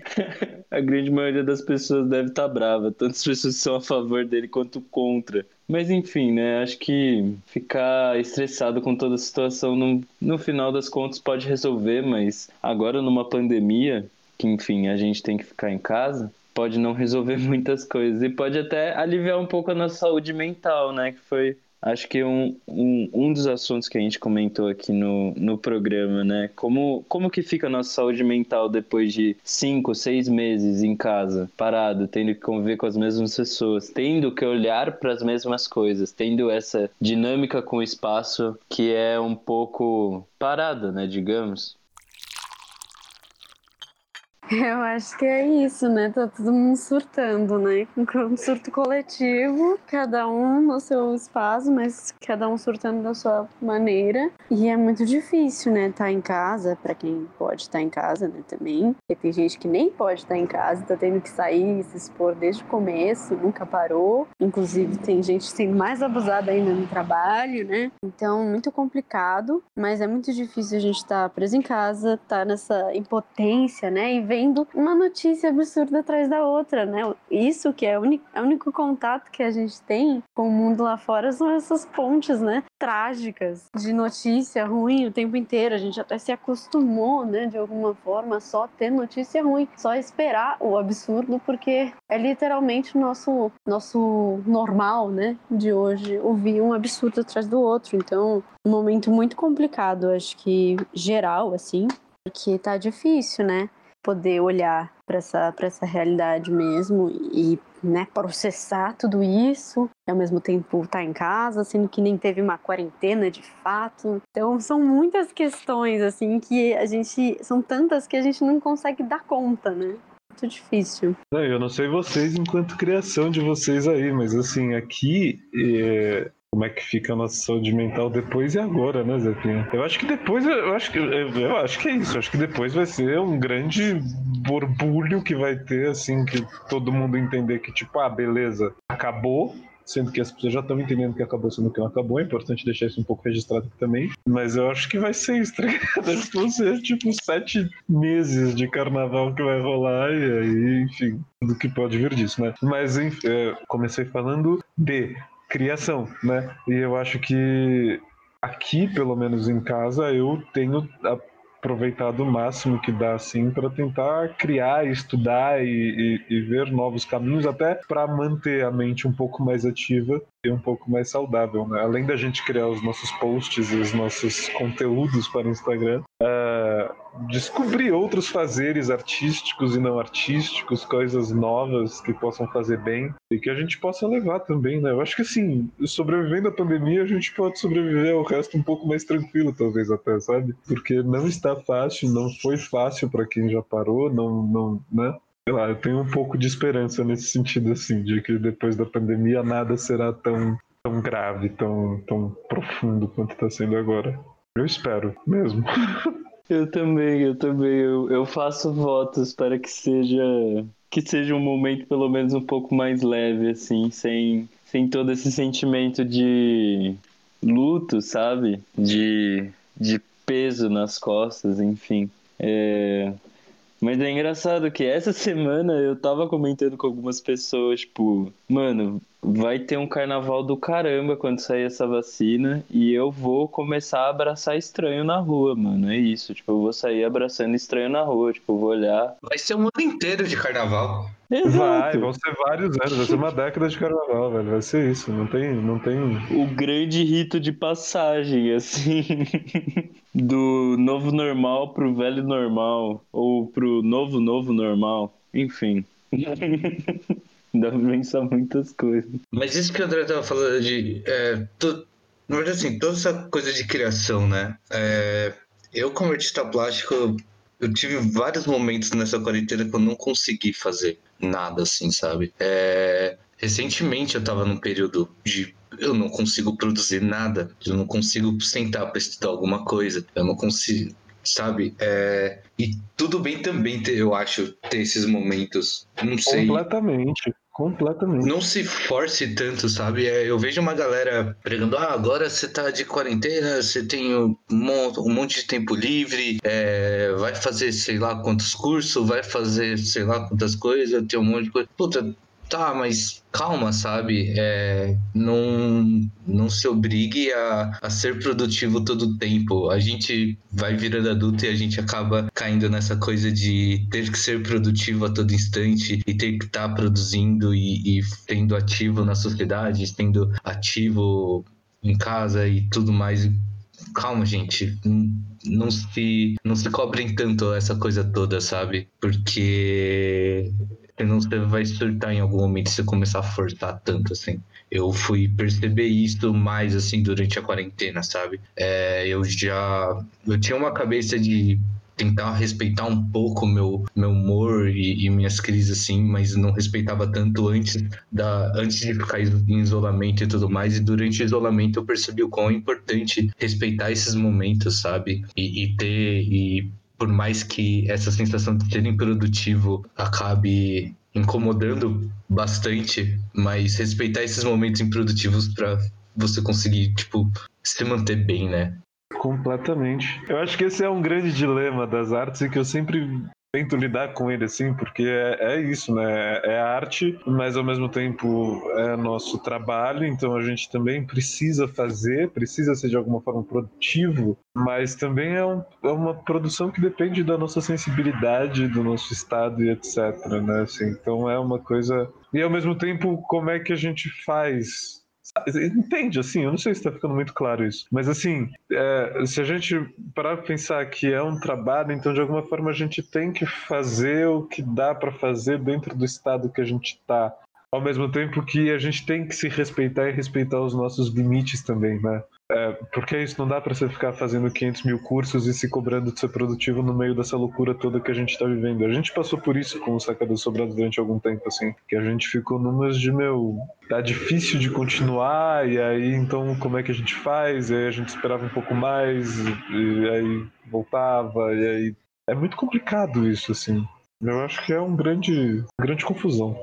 a grande maioria das pessoas deve estar tá brava. Tantas pessoas são a favor dele quanto contra. Mas enfim, né? Acho que ficar estressado com toda a situação no, no final das contas pode resolver, mas agora numa pandemia, que enfim, a gente tem que ficar em casa, pode não resolver <laughs> muitas coisas. E pode até aliviar um pouco a nossa saúde mental, né? Que foi acho que um, um, um dos assuntos que a gente comentou aqui no, no programa, né? Como, como que fica a nossa saúde mental depois de cinco, seis meses em casa, parado, tendo que conviver com as mesmas pessoas, tendo que olhar para as mesmas coisas, tendo essa dinâmica com o espaço que é um pouco parada, né? Digamos. Eu acho que é isso, né? Tá todo mundo surtando, né? Um surto coletivo, cada um no seu espaço, mas cada um surtando da sua maneira. E é muito difícil, né? Tá em casa, para quem pode estar tá em casa, né? Também. E tem gente que nem pode estar tá em casa, tá tendo que sair se expor desde o começo, nunca parou. Inclusive, tem gente sendo mais abusada ainda no trabalho, né? Então, muito complicado, mas é muito difícil a gente estar tá preso em casa, tá nessa impotência, né? E vendo uma notícia absurda atrás da outra, né? Isso que é o único, é o único contato que a gente tem com o mundo lá fora são essas pontes, né? Trágicas de notícia ruim o tempo inteiro. A gente até se acostumou, né? De alguma forma, só ter notícia ruim, só esperar o absurdo, porque é literalmente o nosso, nosso normal, né? De hoje, ouvir um absurdo atrás do outro. Então, um momento muito complicado, acho que geral, assim, porque tá difícil, né? Poder olhar para essa, essa realidade mesmo e né, processar tudo isso, e ao mesmo tempo estar tá em casa, sendo que nem teve uma quarentena de fato. Então são muitas questões assim que a gente são tantas que a gente não consegue dar conta, né? Muito difícil. eu não sei vocês enquanto criação de vocês aí, mas assim, aqui é, como é que fica a nossa saúde mental depois e agora, né, Zefinha? Eu acho que depois, eu acho que, eu acho que é isso. Eu acho que depois vai ser um grande borbulho que vai ter, assim, que todo mundo entender que, tipo, ah, beleza, acabou, sendo que as pessoas já estão entendendo que acabou sendo que não acabou. É importante deixar isso um pouco registrado aqui também. Mas eu acho que vai ser estranho. Deve ser tipo sete meses de carnaval que vai rolar e aí, enfim, tudo que pode vir disso, né? Mas enfim, é, comecei falando de criação, né? E eu acho que aqui, pelo menos em casa, eu tenho aproveitado o máximo que dá assim para tentar criar, estudar e, e, e, ver novos caminhos, até para manter a mente um pouco mais ativa e um pouco mais saudável. Né? Além da gente criar os nossos posts e os nossos conteúdos para o Instagram, uh, descobrir outros fazeres artísticos e não artísticos, coisas novas que possam fazer bem e que a gente possa levar também, né? Eu acho que assim, sobrevivendo à pandemia, a gente pode sobreviver ao resto um pouco mais tranquilo, talvez até, sabe? Porque não está fácil, não foi fácil para quem já parou, não, não, né? Sei lá, eu tenho um pouco de esperança nesse sentido, assim, de que depois da pandemia nada será tão, tão grave, tão, tão profundo quanto está sendo agora. Eu espero, mesmo. <laughs> Eu também, eu também. Eu, eu faço votos para que seja que seja um momento pelo menos um pouco mais leve, assim, sem, sem todo esse sentimento de luto, sabe? De, de peso nas costas, enfim. É, mas é engraçado que essa <laughs> semana eu tava comentando com algumas pessoas, tipo, mano, vai ter um carnaval do caramba quando sair essa vacina e eu vou começar a abraçar estranho na rua, mano. É isso, tipo, eu vou sair abraçando estranho na rua, tipo, eu vou olhar. Vai ser um ano inteiro de carnaval. Exato. Vai, vão ser vários anos, vai ser uma década de carnaval, velho. Vai ser isso, não tem, não tem. O grande rito de passagem, assim. <laughs> do novo normal pro velho normal. Ou pro novo, novo normal. Enfim. <laughs> Dá pra pensar muitas coisas. Mas isso que o André tava falando de. É, to, na verdade, assim, toda essa coisa de criação, né? É, eu, como artista plástico, eu tive vários momentos nessa quarentena que eu não consegui fazer nada, assim, sabe? É, recentemente eu tava num período de eu não consigo produzir nada, eu não consigo sentar para estudar alguma coisa, eu não consigo, sabe? É, e tudo bem também, ter, eu acho, ter esses momentos. Não sei. Completamente. Completamente. Não se force tanto, sabe? É, eu vejo uma galera pregando: ah, agora você tá de quarentena, você tem um, um monte de tempo livre, é, vai fazer sei lá quantos cursos, vai fazer sei lá quantas coisas, tem um monte de coisa. Puta, Tá, mas calma, sabe? É, não, não se obrigue a, a ser produtivo todo o tempo. A gente vai virando adulto e a gente acaba caindo nessa coisa de ter que ser produtivo a todo instante e ter que estar tá produzindo e, e tendo ativo na sociedade, tendo ativo em casa e tudo mais. Calma, gente. Não se, não se cobrem tanto essa coisa toda, sabe? Porque senão você vai surtar em algum momento se começar a forçar tanto assim. Eu fui perceber isso mais assim durante a quarentena, sabe? É, eu já eu tinha uma cabeça de tentar respeitar um pouco meu meu humor e, e, minhas crises assim, mas não respeitava tanto antes da antes de ficar em isolamento e tudo mais. E durante o isolamento eu percebi o quão é importante respeitar esses momentos, sabe? E, e ter e por mais que essa sensação de ser improdutivo acabe incomodando bastante, mas respeitar esses momentos improdutivos para você conseguir, tipo, se manter bem, né? Completamente. Eu acho que esse é um grande dilema das artes e que eu sempre tento lidar com ele assim, porque é, é, isso, né? É arte, mas ao mesmo tempo é nosso trabalho, então a gente também precisa fazer, precisa ser de alguma forma produtivo, mas também é, um, é uma produção que depende da nossa sensibilidade, do nosso estado e etc, né? Assim, então é uma coisa. E ao mesmo tempo, como é que a gente faz Entende, assim, eu não sei se tá ficando muito claro isso. Mas assim, é, se a gente parar pra pensar que é um trabalho, então de alguma forma a gente tem que fazer o que dá para fazer dentro do estado que a gente tá. Ao mesmo tempo que a gente tem que se respeitar e respeitar os nossos limites também, né? É, porque isso não dá para você ficar fazendo 500 mil cursos e se cobrando de ser produtivo no meio dessa loucura toda que a gente tá vivendo. A gente passou por isso com o Sacada Sobrado durante algum tempo, assim, que a gente ficou numas de, meu, tá difícil de continuar, e aí então como é que a gente faz? E aí a gente esperava um pouco mais, e aí voltava, e aí. É muito complicado isso, assim. Eu acho que é um grande, grande confusão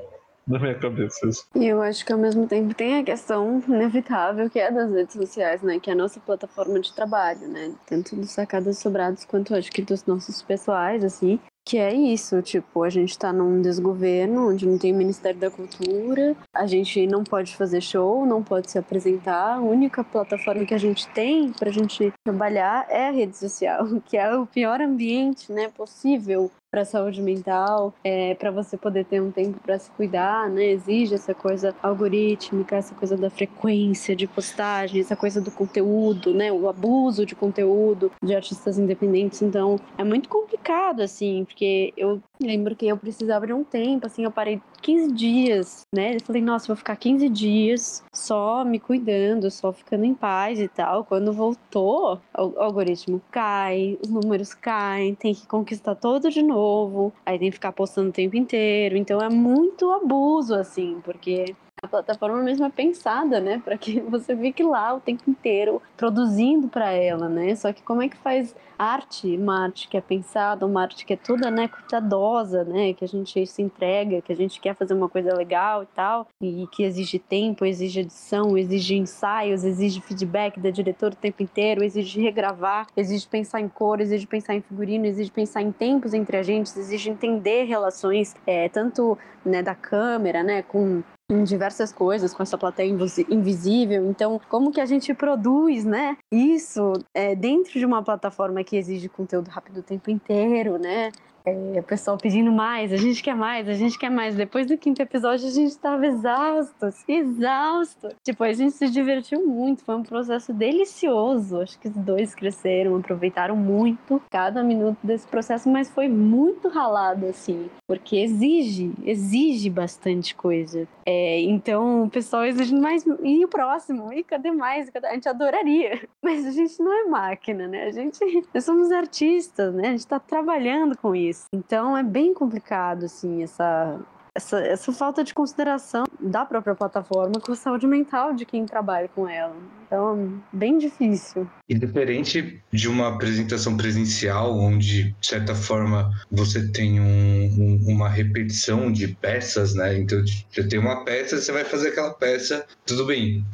na minha cabeça. Isso. E eu acho que ao mesmo tempo tem a questão inevitável que é das redes sociais, né? Que é a nossa plataforma de trabalho, né? Tanto dos sacadas sobrados quanto acho que dos nossos pessoais, assim. Que é isso, tipo, a gente tá num desgoverno onde não tem Ministério da Cultura, a gente não pode fazer show, não pode se apresentar, a única plataforma que a gente tem pra gente trabalhar é a rede social, <laughs> que é o pior ambiente, né, possível para a saúde mental, é, para você poder ter um tempo para se cuidar, né? Exige essa coisa algorítmica, essa coisa da frequência de postagem, essa coisa do conteúdo, né? O abuso de conteúdo de artistas independentes. Então, é muito complicado, assim, porque eu lembro que eu precisava de um tempo, assim, eu parei 15 dias, né? Eu falei, nossa, vou ficar 15 dias só me cuidando, só ficando em paz e tal. Quando voltou, o algoritmo cai, os números caem, tem que conquistar todo de novo, aí tem que ficar postando o tempo inteiro. Então é muito abuso, assim, porque a plataforma mesmo é pensada, né, para que <laughs> você fique lá o tempo inteiro produzindo para ela, né? Só que como é que faz arte, uma arte que é pensada, uma arte que é toda, né, cuidadosa, né, que a gente se entrega, que a gente quer fazer uma coisa legal e tal, e que exige tempo, exige edição, exige ensaios, exige feedback da diretora o tempo inteiro, exige regravar, exige pensar em cor, exige pensar em figurino, exige pensar em tempos entre agentes, exige entender relações, é, tanto né, da câmera, né, com em diversas coisas com essa plateia invisível. Então, como que a gente produz, né? Isso é, dentro de uma plataforma que exige conteúdo rápido o tempo inteiro, né? É, o pessoal pedindo mais, a gente quer mais, a gente quer mais. Depois do quinto episódio, a gente estava exausto, exausto. Tipo, a gente se divertiu muito, foi um processo delicioso. Acho que os dois cresceram, aproveitaram muito cada minuto desse processo, mas foi muito ralado, assim, porque exige, exige bastante coisa. É, então, o pessoal exige mais. E o próximo? E cadê mais? A gente adoraria, <laughs> mas a gente não é máquina, né? A gente, nós somos artistas, né? A gente está trabalhando com isso. Então é bem complicado, assim, essa, essa, essa falta de consideração da própria plataforma com a saúde mental de quem trabalha com ela. Então, bem difícil. E diferente de uma apresentação presencial, onde, de certa forma, você tem um, um, uma repetição de peças, né? Então, você tem uma peça, você vai fazer aquela peça, tudo bem.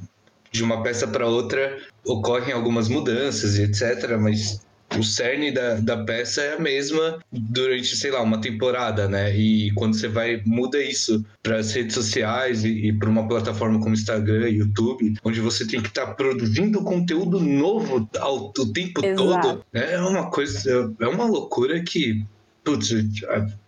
De uma peça para outra ocorrem algumas mudanças e etc., mas o cerne da, da peça é a mesma durante, sei lá, uma temporada, né? E quando você vai, muda isso para as redes sociais e, e para uma plataforma como Instagram, YouTube, onde você tem que estar tá produzindo conteúdo novo ao, o tempo Exato. todo, né? é uma coisa, é uma loucura que, putz,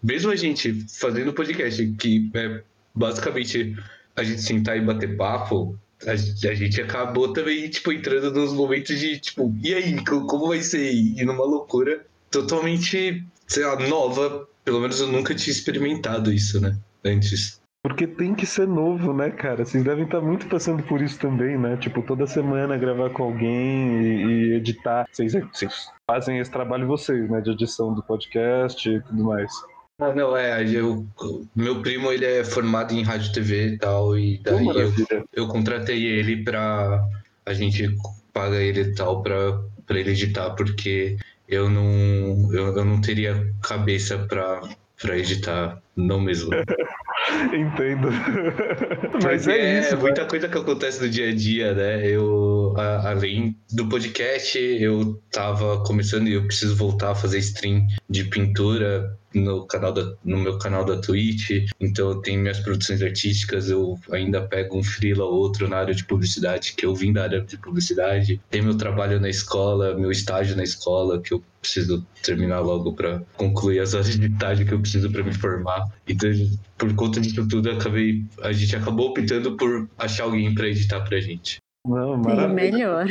mesmo a gente fazendo podcast, que é basicamente a gente sentar e bater papo, a, a, gente acabou também, tipo, entrando nos momentos de, tipo, e aí, como vai ser? E numa loucura totalmente, sei lá, nova. Pelo menos eu nunca tinha experimentado isso, né? Antes. Porque tem que ser novo, né, cara? Vocês devem estar muito passando por isso também, né? Tipo, toda semana gravar com alguém e, e editar. Vocês, vocês fazem esse trabalho vocês, né? De edição do podcast e tudo mais. Ah, não, é, eu, meu primo ele é formado em rádio TV e tal, e daí eu, eu contratei ele pra. A gente paga ele e tal pra, pra ele editar, porque eu não, eu, eu não teria cabeça pra, pra editar, não mesmo. <laughs> Entendo. Mas é, é isso. É muita coisa que acontece no dia a dia, né? Eu, a, além do podcast, eu tava começando e eu preciso voltar a fazer stream de pintura no canal da, no meu canal da Twitch, então tem minhas produções artísticas, eu ainda pego um freela ou outro na área de publicidade, que eu vim da área de publicidade. Tem meu trabalho na escola, meu estágio na escola, que eu preciso terminar logo para concluir as horas de estágio que eu preciso para me formar. Então, por conta disso tudo, acabei, a gente acabou optando por achar alguém para editar pra gente. Não, melhor.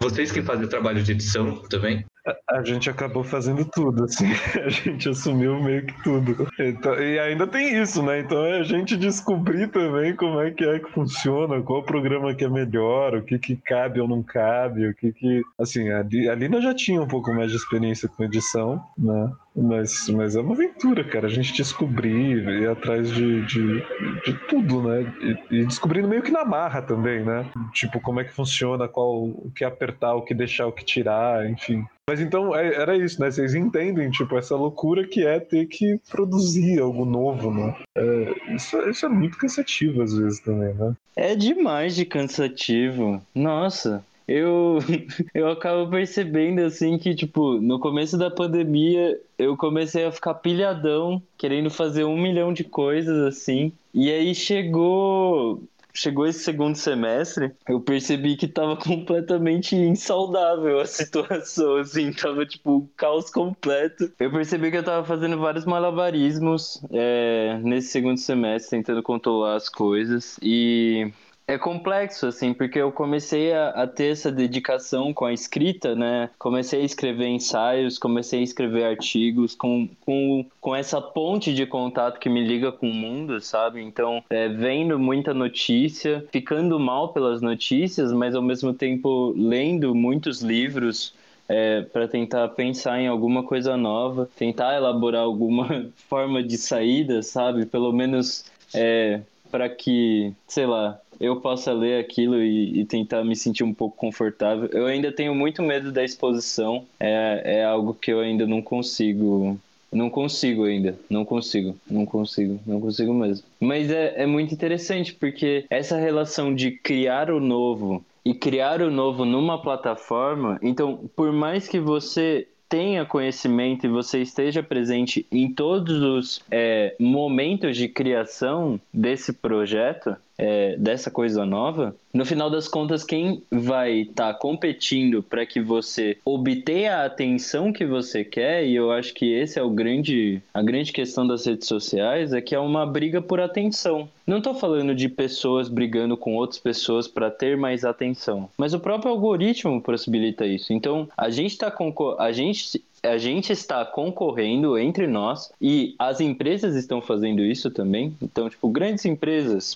Vocês que fazem o trabalho de edição também? A gente acabou fazendo tudo, assim. <laughs> A gente assumiu meio que tudo. Então, e ainda tem isso, né? Então é a gente descobrir também como é que é que funciona, qual programa que é melhor, o que que cabe ou não cabe, o que que... Assim, ali nós já tinha um pouco mais de experiência com edição, né? Mas, mas é uma aventura, cara. A gente descobrir, ir atrás de, de, de tudo, né? E, e descobrindo meio que na marra também, né? Tipo, como é que funciona, qual, o que apertar, o que deixar, o que tirar, enfim. Mas então é- era isso, né? Vocês entendem, tipo, essa loucura que é ter que produzir algo novo, né? É, isso, isso é muito cansativo às vezes também, né? É demais de cansativo. Nossa, eu <laughs> eu acabo percebendo assim que tipo no começo da pandemia eu comecei a ficar pilhadão, querendo fazer um milhão de coisas assim. E aí chegou chegou esse segundo semestre, eu percebi que tava completamente insaudável a <laughs> situação, assim, tava tipo um caos completo. Eu percebi que eu tava fazendo vários malabarismos é, nesse segundo semestre, tentando controlar as coisas e é complexo, assim, porque eu comecei a, a ter essa dedicação com a escrita, né? Comecei a escrever ensaios, comecei a escrever artigos com, com, com essa ponte de contato que me liga com o mundo, sabe? Então, é, vendo muita notícia, ficando mal pelas notícias, mas ao mesmo tempo lendo muitos livros é, para tentar pensar em alguma coisa nova, tentar elaborar alguma <laughs> forma de saída, sabe? Pelo menos é, para que, sei lá, eu possa ler aquilo e, e tentar me sentir um pouco confortável. Eu ainda tenho muito medo da exposição, é, é algo que eu ainda não consigo. Não consigo ainda, não consigo, não consigo, não consigo mesmo. Mas é, é muito interessante porque essa relação de criar o novo e criar o novo numa plataforma, então, por mais que você tenha conhecimento e você esteja presente em todos os é, momentos de criação desse projeto, é, dessa coisa nova, no final das contas, quem vai estar competindo para que você obtenha a atenção que você quer, e eu acho que esse é o grande, a grande questão das redes sociais, é que é uma briga por atenção. Não estou falando de pessoas brigando com outras pessoas para ter mais atenção, mas o próprio algoritmo possibilita isso. Então, a gente está a gente a gente está concorrendo entre nós e as empresas estão fazendo isso também. Então, tipo, grandes empresas,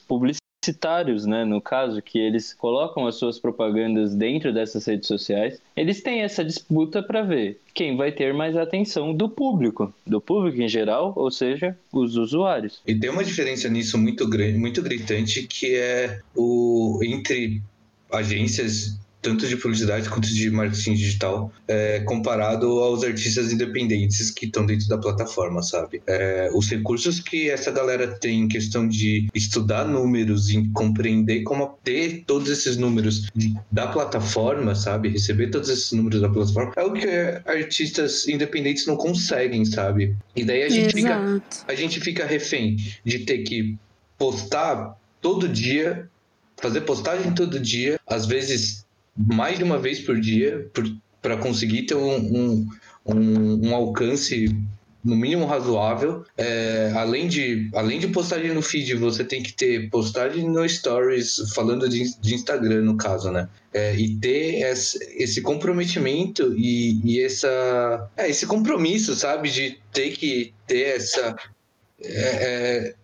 publicitários, né, no caso, que eles colocam as suas propagandas dentro dessas redes sociais, eles têm essa disputa para ver quem vai ter mais atenção do público, do público em geral, ou seja, os usuários. E tem uma diferença nisso muito grande, muito gritante, que é o entre agências tanto de publicidade quanto de marketing digital, é, comparado aos artistas independentes que estão dentro da plataforma, sabe? É, os recursos que essa galera tem em questão de estudar números e compreender como ter todos esses números da plataforma, sabe? Receber todos esses números da plataforma, é o que artistas independentes não conseguem, sabe? E daí a gente, fica, a gente fica refém de ter que postar todo dia, fazer postagem todo dia, às vezes mais de uma vez por dia para conseguir ter um, um, um, um, alcance no mínimo razoável. É, além, de, além de postagem no feed, você tem que ter postagem no Stories, falando de, de Instagram, no caso, né? É, e ter esse, esse comprometimento e, e essa, é, esse compromisso, sabe? De ter que ter essa. É,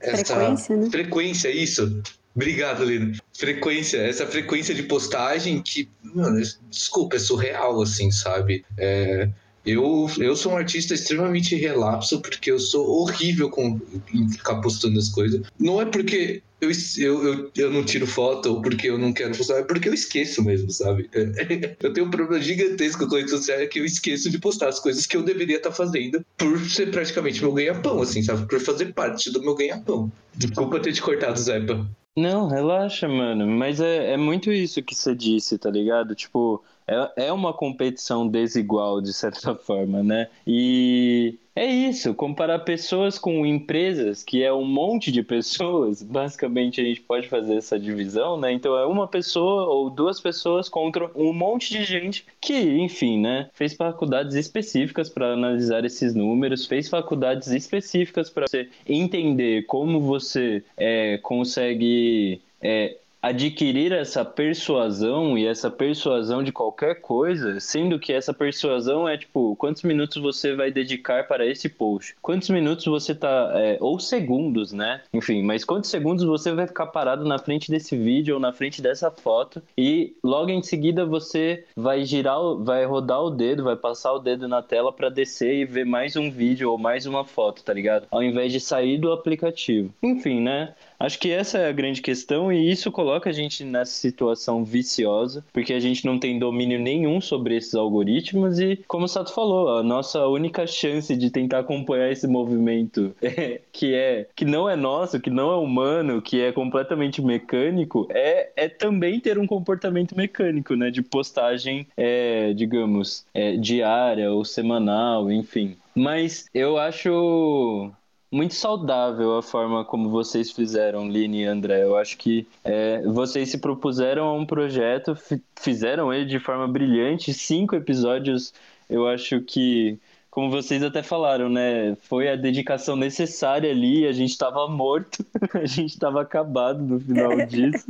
essa frequência, né? frequência, isso. Obrigado, Lino. Frequência, essa frequência de postagem que, mano, desculpa, é surreal, assim, sabe? É, eu, eu sou um artista extremamente relapso porque eu sou horrível com em ficar postando as coisas. Não é porque eu, eu, eu, eu não tiro foto ou porque eu não quero postar, é porque eu esqueço mesmo, sabe? <laughs> Eu tenho um problema gigantesco com a rede social é que eu esqueço de postar as coisas que eu deveria estar fazendo por ser praticamente meu ganha-pão, assim, sabe? Por fazer parte do meu ganha-pão. Desculpa ter te cortado, Zepa. Não, relaxa, mano. Mas é, é muito isso que você disse, tá ligado? Tipo, é, é uma competição desigual, de certa <laughs> forma, né? E É isso, comparar pessoas com empresas, que é um monte de pessoas, <laughs> basicamente a gente pode fazer essa divisão, né? Então é uma pessoa ou duas pessoas contra um monte de gente que, enfim, né, fez faculdades específicas para analisar esses números, fez faculdades específicas para você entender como você é, consegue é, adquirir essa persuasão e essa persuasão de qualquer coisa, sendo que essa persuasão é tipo, quantos minutos você vai dedicar para esse post? Quantos minutos você tá, é, ou segundos, né? Enfim, mas quantos segundos você vai ficar parado na frente desse vídeo ou na frente dessa foto e logo em seguida você vai girar, vai rodar o dedo, vai passar o dedo na tela para descer e ver mais um vídeo ou mais uma foto, tá ligado? Ao invés de sair do aplicativo. Enfim, né? Acho que essa é a grande questão e isso coloca a gente nessa situação viciosa, porque a gente não tem domínio nenhum sobre esses algoritmos e, como o Sato falou, a nossa única chance de tentar acompanhar esse movimento é, <laughs> que é que não é nosso, que não é humano, que é completamente mecânico, é, é também ter um comportamento mecânico, né, de postagem, é, digamos, é, diária ou semanal, enfim. Mas eu acho muito saudável a forma como vocês fizeram, Line e André. Eu acho que é, vocês se propuseram a um projeto, fizeram ele de forma brilhante, cinco episódios. Eu acho que, como vocês até falaram, né, foi a dedicação necessária ali. A gente estava morto, <laughs> a gente estava acabado no final <laughs> disso.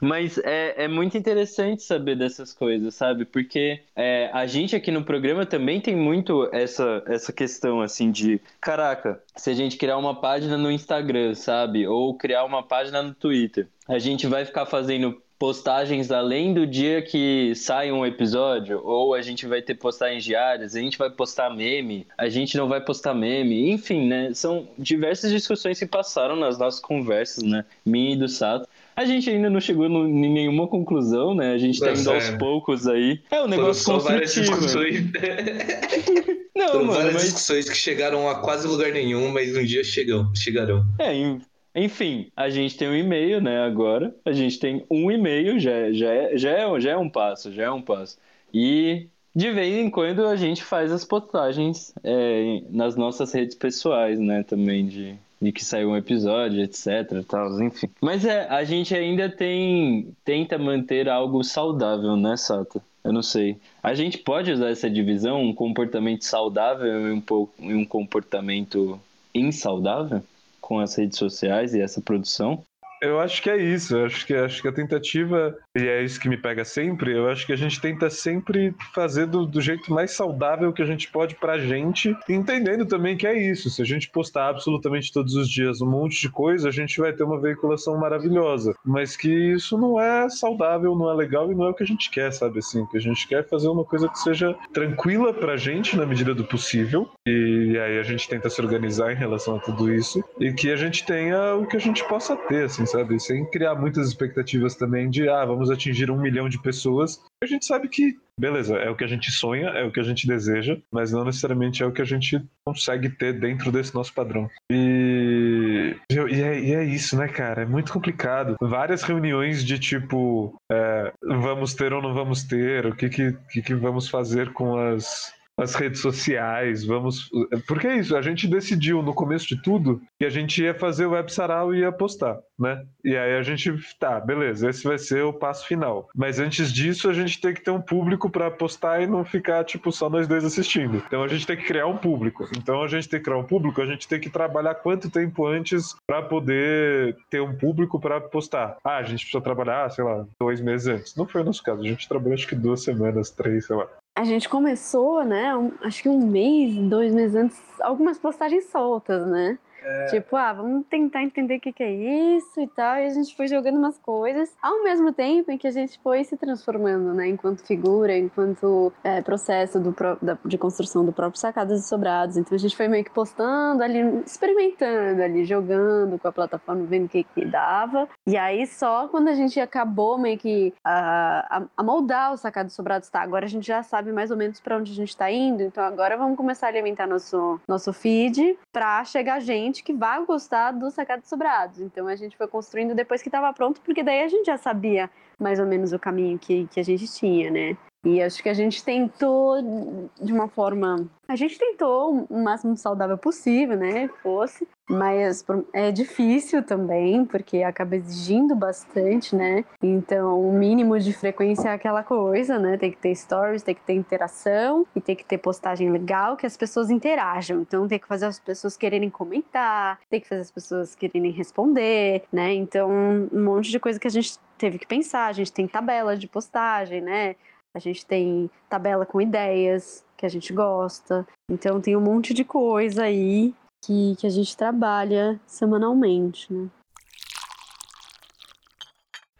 Mas é, é muito interessante saber dessas coisas, sabe? Porque é, a gente aqui no programa também tem muito essa, essa questão, assim, de caraca, se a gente criar uma página no Instagram, sabe? Ou criar uma página no Twitter, a gente vai ficar fazendo postagens além do dia que sai um episódio, ou a gente vai ter postagens diárias, a gente vai postar meme, a gente não vai postar meme, enfim, né? São diversas discussões que passaram nas nossas conversas, né? Minha e do Sato. A gente ainda não chegou no, em nenhuma conclusão, né? A gente tá indo aos poucos aí. É um negócio Foram construtivo. discussões. Não, Foram mano, várias mas... discussões que chegaram a quase lugar nenhum, mas um dia chegam, chegarão. É, en- enfim, a gente tem um e-mail, né, agora. A gente tem um e-mail, já, já, é, já, é, já é um passo, já é um passo. E de vez em quando a gente faz as postagens é, nas nossas redes pessoais, né, também de, de que saiu um episódio, etc, tal, enfim. Mas é, a gente ainda tem tenta manter algo saudável, né, Sato? Eu não sei. A gente pode usar essa divisão, um comportamento saudável e um, pouco, e um comportamento insaudável com as redes sociais e essa produção? Eu acho que é isso. Eu acho que, acho que a tentativa, e é isso que me pega sempre, eu acho que a gente tenta sempre fazer do, do jeito mais saudável que a gente pode pra gente, entendendo também que é isso. Se a gente postar absolutamente todos os dias um monte de coisa, a gente vai ter uma veiculação maravilhosa. Mas que isso não é saudável, não é legal e não é o que a gente quer, sabe? Assim, que a gente quer é fazer uma coisa que seja tranquila pra gente na medida do possível. E aí a gente tenta se organizar em relação a tudo isso. E que a gente tenha o que a gente possa ter, assim, sabe? Sem criar muitas expectativas também de, ah, vamos atingir um milhão de pessoas. A gente sabe que, beleza, é o que a gente sonha, é o que a gente deseja, mas não necessariamente é o que a gente consegue ter dentro desse nosso padrão. E, e, é, e é isso, né, cara? É muito complicado. Várias reuniões de tipo, é, vamos ter ou não vamos ter, o que, que, que, que vamos fazer com as as redes sociais, vamos. Porque é isso, a gente decidiu no começo de tudo que a gente ia fazer o web sarau e ia postar, né? E aí a gente, tá, beleza, esse vai ser o passo final. Mas antes disso, a gente tem que ter um público para postar e não ficar, tipo, só nós dois assistindo. Então a gente tem que criar um público. Então a gente tem que criar um público, a gente tem que trabalhar quanto tempo antes para poder ter um público para postar. Ah, a gente precisa trabalhar, sei lá, dois meses antes. Não foi o nosso caso, a gente trabalhou acho que duas semanas, três, sei lá. A gente começou, né? um- acho que um mês, dois meses antes, algumas postagens soltas, né? Tipo, ah, vamos tentar entender o que, que é isso e tal. E a gente foi jogando umas coisas, ao mesmo tempo em que a gente foi se transformando, né? Enquanto figura, enquanto é, processo do, da- de construção do próprio Sacadas e Sobrados. Então a gente foi meio que postando ali, experimentando ali, jogando com a plataforma, vendo o que, que dava. E aí só quando a gente acabou meio que a, a, a moldar o Sacados e Sobrados, tá? Agora a gente já sabe mais ou menos para onde a gente tá indo. Então agora vamos começar a alimentar nosso, nosso feed pra chegar gente que vai gostar dos Sacados Sobrados. Então a gente foi construindo depois que tava pronto, porque daí a gente já sabia mais ou menos o caminho que, que a gente tinha, né? E acho que a gente tentou de uma forma. A gente tentou o máximo saudável possível, né? Fosse. Mas é difícil também, porque acaba exigindo bastante, né? Então, o mínimo de frequência é aquela coisa, né? Tem que ter stories, tem que ter interação e tem que ter postagem legal que as pessoas interajam. Então, tem que fazer as pessoas quererem comentar, tem que fazer as pessoas quererem responder, né? Então, um monte de coisa que a gente teve que pensar. A gente tem tabela de postagem, né? A gente tem tabela com ideias que a gente gosta. Então tem um monte de coisa aí que, que a gente trabalha semanalmente, né?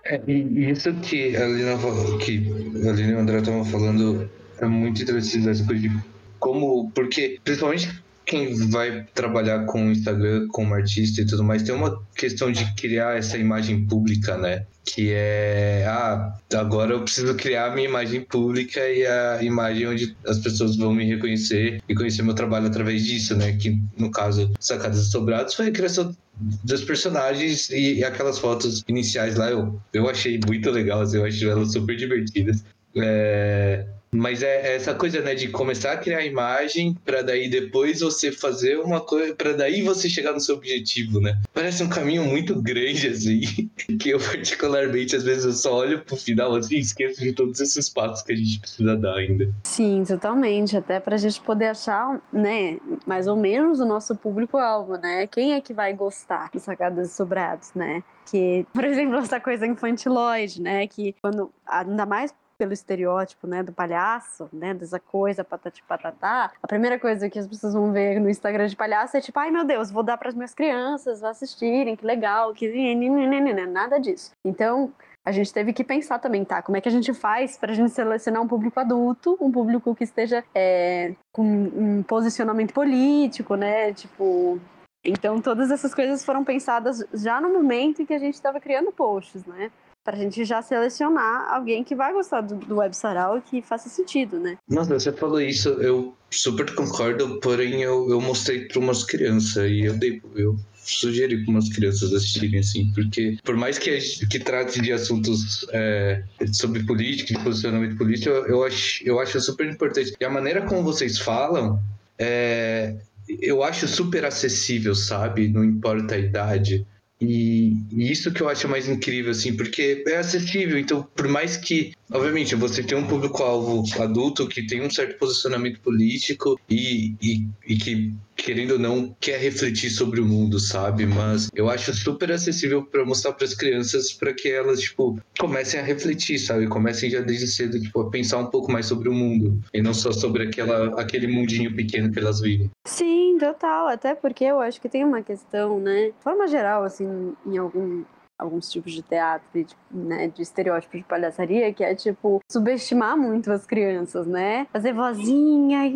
É, e isso que a Lina, que a Lina e o André estavam falando é muito interessante essa coisa de como, porque principalmente quem vai trabalhar com o Instagram como artista e tudo mais, tem uma questão de criar essa imagem pública, né? Que é, ah, agora eu preciso criar a minha imagem pública e a imagem onde as pessoas vão me reconhecer e conhecer meu trabalho através disso, né? Que no caso, Sacadas Sobrados foi a criação dos personagens e, aquelas fotos iniciais lá eu, eu achei muito legal, assim, eu achei elas super divertidas. É, mas é, é essa coisa, né, de começar a criar imagem para daí depois você fazer uma coisa, para daí você chegar no seu objetivo, né? Parece um caminho muito grande, assim, <laughs> que eu particularmente, às vezes, eu só olho pro final, assim, e esqueço de todos esses passos que a gente precisa dar ainda. Sim, totalmente. Até pra gente poder achar, né, mais ou menos o nosso público-alvo, né? Quem é que vai gostar dos sacadas sobrados, né? Que, por exemplo, essa coisa infantiloide, né? Que quando, ainda mais pelo estereótipo, né, do palhaço, né, dessa coisa patati patatá, a primeira coisa que as pessoas vão ver no Instagram de palhaço é tipo, ai meu Deus, vou dar para as minhas crianças assistirem, que legal, que nada disso. Então, a gente teve que pensar também, tá? Como é que a gente faz para a gente selecionar um público adulto, um público que esteja é, com um posicionamento político, né? Tipo, então todas essas coisas foram pensadas já no momento em que a gente estava criando posts, né? Pra gente já selecionar alguém que vai gostar do, do web sarau e que faça sentido, né? Nossa, você falou isso, eu super concordo, porém eu, eu mostrei para umas crianças e eu dei, eu sugeri para umas crianças assistirem, assim, porque por mais que, que trate de assuntos é, sobre política, de posicionamento político, eu, eu, acho, eu acho super importante. E a maneira como vocês falam, é, eu acho super acessível, sabe? Não importa a idade. E, e, isso que eu acho mais incrível, assim, porque é acessível. Então, por mais que, obviamente, você tem um público-alvo adulto que tem um certo posicionamento político e, e, e que querendo ou não, quer refletir sobre o mundo, sabe? Mas eu acho super acessível para mostrar para as crianças para que elas, tipo, comecem a refletir, sabe? Comecem já desde cedo, tipo, a pensar um pouco mais sobre o mundo e não só sobre aquela, aquele mundinho pequeno que elas vivem. Sim, total. Até porque eu acho que tem uma questão, né? De forma geral, assim, em algum alguns tipos de teatro, né, de estereótipo de palhaçaria, que é tipo subestimar muito as crianças, né? Fazer vozinha e,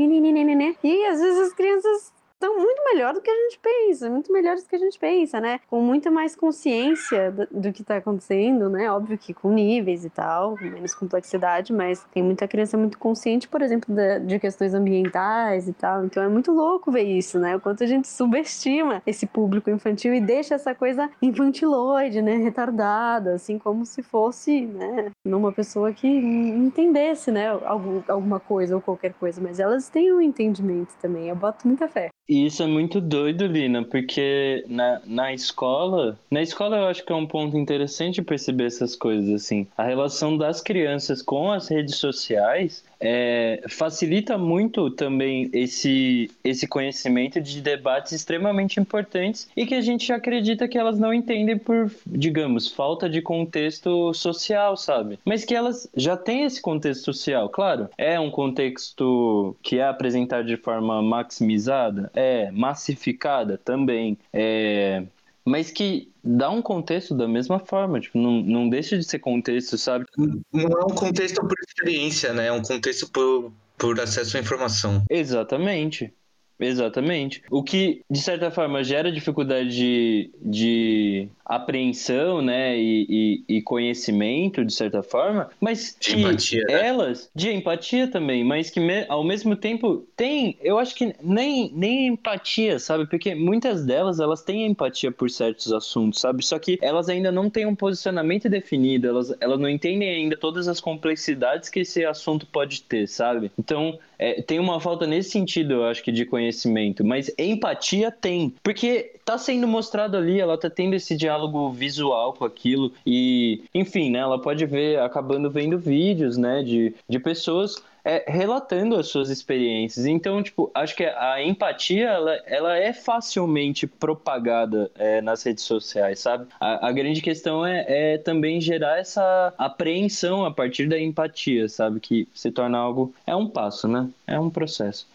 e às vezes as crianças estão muito melhor do que a gente pensa, muito melhores do que a gente pensa, né? Com muita mais consciência do, do que está acontecendo, né? Óbvio que com níveis e tal, com menos complexidade, mas tem muita criança muito consciente, por exemplo, de, de questões ambientais e tal. Então é muito louco ver isso, né? O quanto a gente subestima esse público infantil e deixa essa coisa infantiloide, né? Retardada, assim como se fosse, né? Numa pessoa que entendesse, né? Algum, alguma coisa ou qualquer coisa, mas elas têm um entendimento também. Eu boto muita fé. E isso é muito doido, Lina, porque na, na escola, na escola eu acho que é um ponto interessante perceber essas coisas assim. A relação das crianças com as redes sociais é, facilita muito também esse, esse conhecimento de debates extremamente importantes e que a gente acredita que elas não entendem por, digamos, falta de contexto social, sabe? Mas que elas já têm esse contexto social, claro. É um contexto que é apresentado de forma maximizada, é massificada também, é mas que dá um contexto da mesma forma, tipo, não, não deixa de ser contexto, sabe? Não é um contexto por experiência, né? É um contexto por, por acesso à informação. Exatamente. Exatamente. O que, de certa forma, gera dificuldade de, de apreensão, né, e, e, e, conhecimento, de certa forma, mas De empatia, né? elas, de empatia também, mas que me- ao mesmo tempo tem, eu acho que nem, nem empatia, sabe, porque muitas delas, elas têm empatia por certos assuntos, sabe, só que elas ainda não têm um posicionamento definido, elas, elas não entendem ainda todas as complexidades que esse assunto pode ter, sabe, então é, tem uma falta nesse sentido, eu acho que de conhecimento, mas empatia tem, porque tá sendo mostrado ali, ela tá tendo esse diálogo visual com aquilo e, enfim, né, ela pode ver, acabando vendo vídeos, né, de, de pessoas é, relatando as suas experiências. Então, tipo, acho que a empatia, ela, ela é facilmente propagada é, nas redes sociais, sabe? A, a grande questão é, é também gerar essa apreensão a partir da empatia, sabe? Que se torna algo... É um passo, né? É um processo.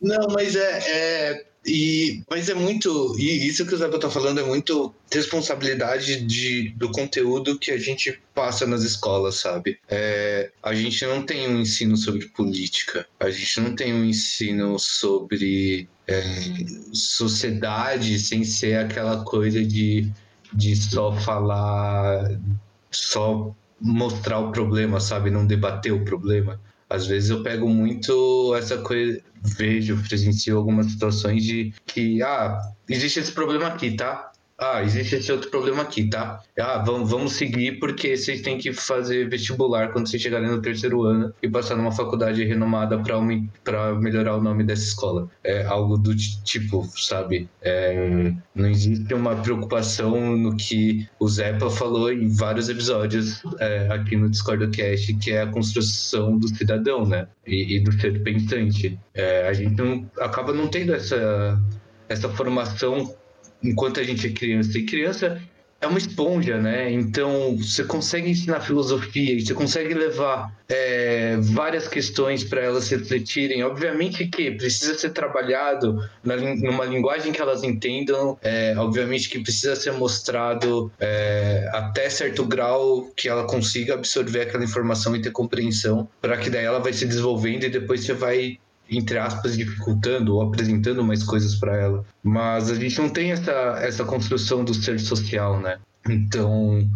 Não, mas é, é- e, mas é muito. E isso que o Zé tá falando é muito responsabilidade de, do conteúdo que a gente passa nas escolas, sabe? É, a gente não tem um ensino sobre política, a gente não tem um ensino sobre é, sociedade sem ser aquela coisa de, de só falar, só mostrar o problema, sabe? Não debater o problema. Às vezes eu pego muito essa coisa, vejo, presencio algumas situações de que, ah, existe esse problema aqui, tá? Ah, existe esse outro problema aqui, tá? Ah, vamos, vamos seguir porque vocês têm que fazer vestibular quando vocês chegarem no terceiro ano e passar numa faculdade renomada para melhorar o nome dessa escola. É algo do ti- tipo, sabe? É, não existe uma preocupação no que o Zepa falou em vários episódios é, aqui no Discord Cast, que é a construção do cidadão, né? E, e do ser pensante. É, a gente não, acaba não tendo essa, essa formação enquanto a gente é criança. E criança é uma esponja, né? Então você consegue ensinar filosofia e você consegue levar é, várias questões para elas refletirem. Obviamente que precisa ser trabalhado na, numa linguagem que elas entendam. É, obviamente que precisa ser mostrado é, até certo grau que ela consiga absorver aquela informação e ter compreensão, para que daí ela vai se desenvolvendo e depois você vai entre aspas, dificultando ou apresentando mais coisas para ela. Mas a gente não tem essa, essa construção do ser social, né? Então,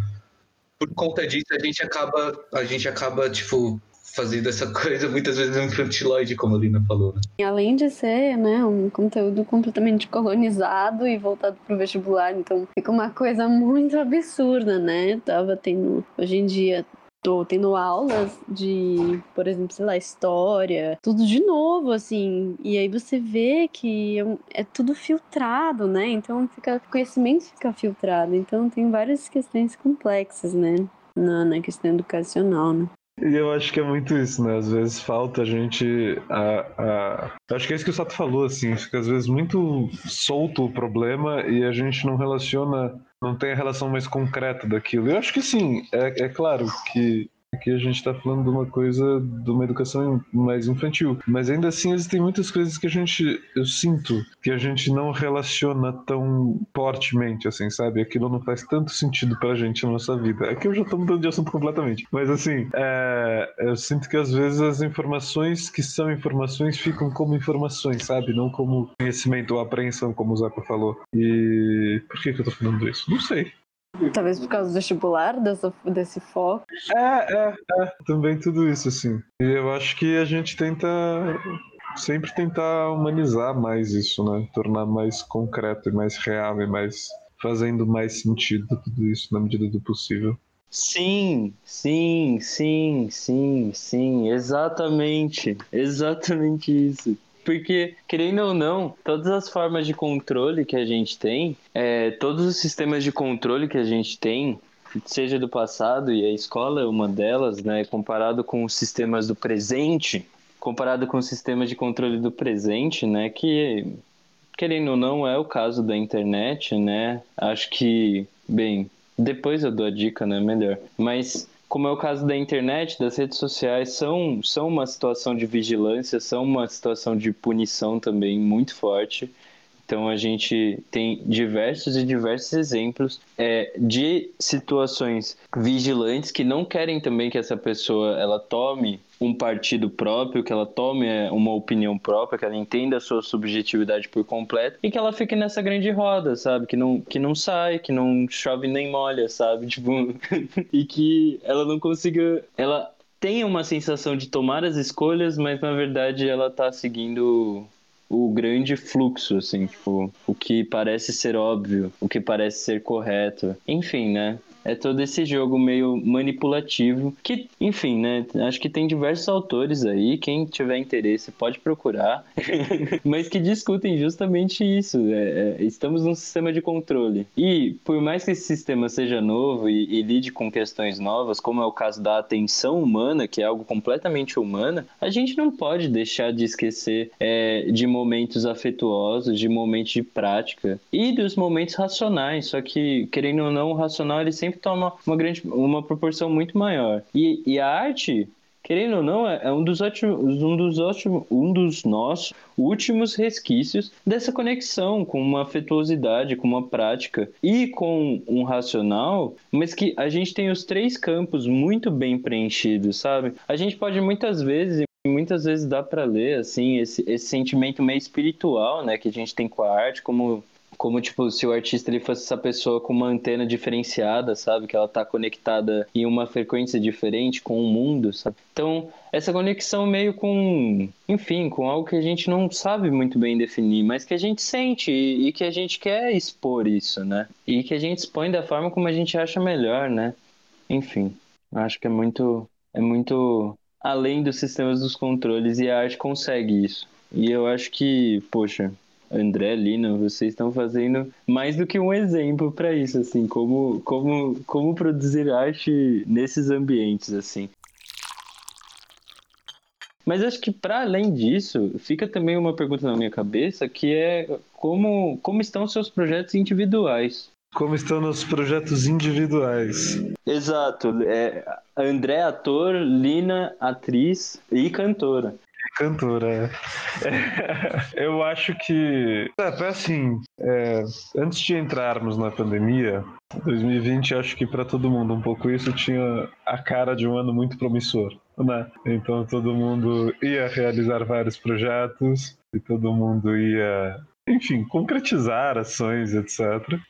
por conta disso, a gente acaba, a gente acaba, tipo, fazendo essa <laughs> coisa muitas vezes infantiloide, como a Lina falou, né? Além de ser, né, um conteúdo completamente colonizado e voltado pro vestibular, então fica uma coisa muito absurda, né? Tava tendo, hoje em dia, tô tendo aulas de, por exemplo, sei lá, história, tudo de novo, assim, e aí você vê que é é tudo filtrado, né? Então fica, o conhecimento fica filtrado, então tem várias questões complexas, né? Na, na questão educacional, né? E eu acho que é muito isso, né? Às vezes falta a gente. A, a... Acho que é isso que o Sato falou, assim. Fica às vezes muito solto o problema e a gente não relaciona, não tem a relação mais concreta daquilo. Eu acho que sim, é, é claro que. Aqui a gente está falando de uma coisa, de uma educação mais infantil. Mas ainda assim existem muitas coisas que a gente, eu sinto, que a gente não relaciona tão fortemente, assim, sabe? Aquilo não faz tanto sentido pra gente na nossa vida. Aqui eu já tô mudando de assunto completamente. Mas assim, é, eu sinto que às vezes as informações que são informações ficam como informações, sabe? Não como conhecimento ou apreensão, como o Zapa falou. E por que, que eu tô falando isso? Não sei. Talvez por causa do vestibular, dessa, desse foco. É, é, é. Também tudo isso, assim. E eu acho que a gente tenta sempre tentar humanizar mais isso, né? Tornar mais concreto e mais real e mais fazendo mais sentido tudo isso na medida do possível. Sim, sim, sim, sim, sim, exatamente, exatamente isso. Porque, querendo ou não, todas as formas de controle que a gente tem, é, todos os sistemas de controle que a gente tem, seja do passado, e a escola é uma delas, né, comparado com os sistemas do presente, comparado com os sistemas de controle do presente, né, que, querendo ou não, é o caso da internet, né, acho que, bem, depois eu dou a dica, né? Melhor. Mas, como é o caso da internet, das redes sociais, são, são uma situação de vigilância, são uma situação de punição também muito forte. Então a gente tem diversos e diversos exemplos é, de situações vigilantes que não querem também que essa pessoa ela tome um partido próprio, que ela tome é, uma opinião própria, que ela entenda a sua subjetividade por completo e que ela fique nessa grande roda, sabe? Que não, que não sai, que não chove nem molha, sabe? <laughs> Tipo, e que ela não consiga. Ela tem uma sensação de tomar as escolhas, mas na verdade ela tá seguindo o grande fluxo, assim, tipo, o que parece ser óbvio, o que parece ser correto. Enfim, né? É todo esse jogo meio manipulativo que, enfim, né? Acho que tem diversos autores aí, quem tiver interesse pode procurar, <laughs> mas que discutem justamente isso. É, é, estamos num sistema de controle. E por mais que esse sistema seja novo e, e lide com questões novas, como é o caso da atenção humana, que é algo completamente humana, a gente não pode deixar de esquecer é, de momentos afetuosos, de momentos de prática e dos momentos racionais. Só que, querendo ou não, o racional ele sempre toma uma grande uma proporção muito maior. E, e a arte, querendo ou não, é, é um dos ótimos, um dos ótimos, um dos nossos últimos resquícios dessa conexão com uma afetuosidade, com uma prática e com um racional, mas que a gente tem os três campos muito bem preenchidos, sabe? A gente pode muitas vezes muitas vezes dá para ler assim esse, esse sentimento meio espiritual, né, que a gente tem com a arte, como como tipo se o artista ele fosse essa pessoa com uma antena diferenciada, sabe, que ela tá conectada em uma frequência diferente com o mundo, sabe? Então, essa conexão meio com, enfim, com algo que a gente não sabe muito bem definir, mas que a gente sente e, que a gente quer expor isso, né? E que a gente expõe da forma como a gente acha melhor, né? Enfim, acho que é muito é muito além dos sistemas dos controles e a arte consegue isso. E eu acho que, poxa, André, Lina, vocês estão fazendo mais do que um exemplo para isso, assim, como, como, como produzir arte nesses ambientes, assim. Mas acho que para além disso, fica também uma pergunta na minha cabeça, que é como, como estão seus projetos individuais? Como estão nos projetos individuais? Exato. É, André, ator, Lina, atriz e cantora cantora. É. <laughs> Eu acho que. É, assim, é, antes de entrarmos na pandemia, 2020, acho que para todo mundo um pouco isso tinha a cara de um ano muito promissor. Né? Então todo mundo ia realizar vários projetos e todo mundo ia enfim, concretizar ações, etc.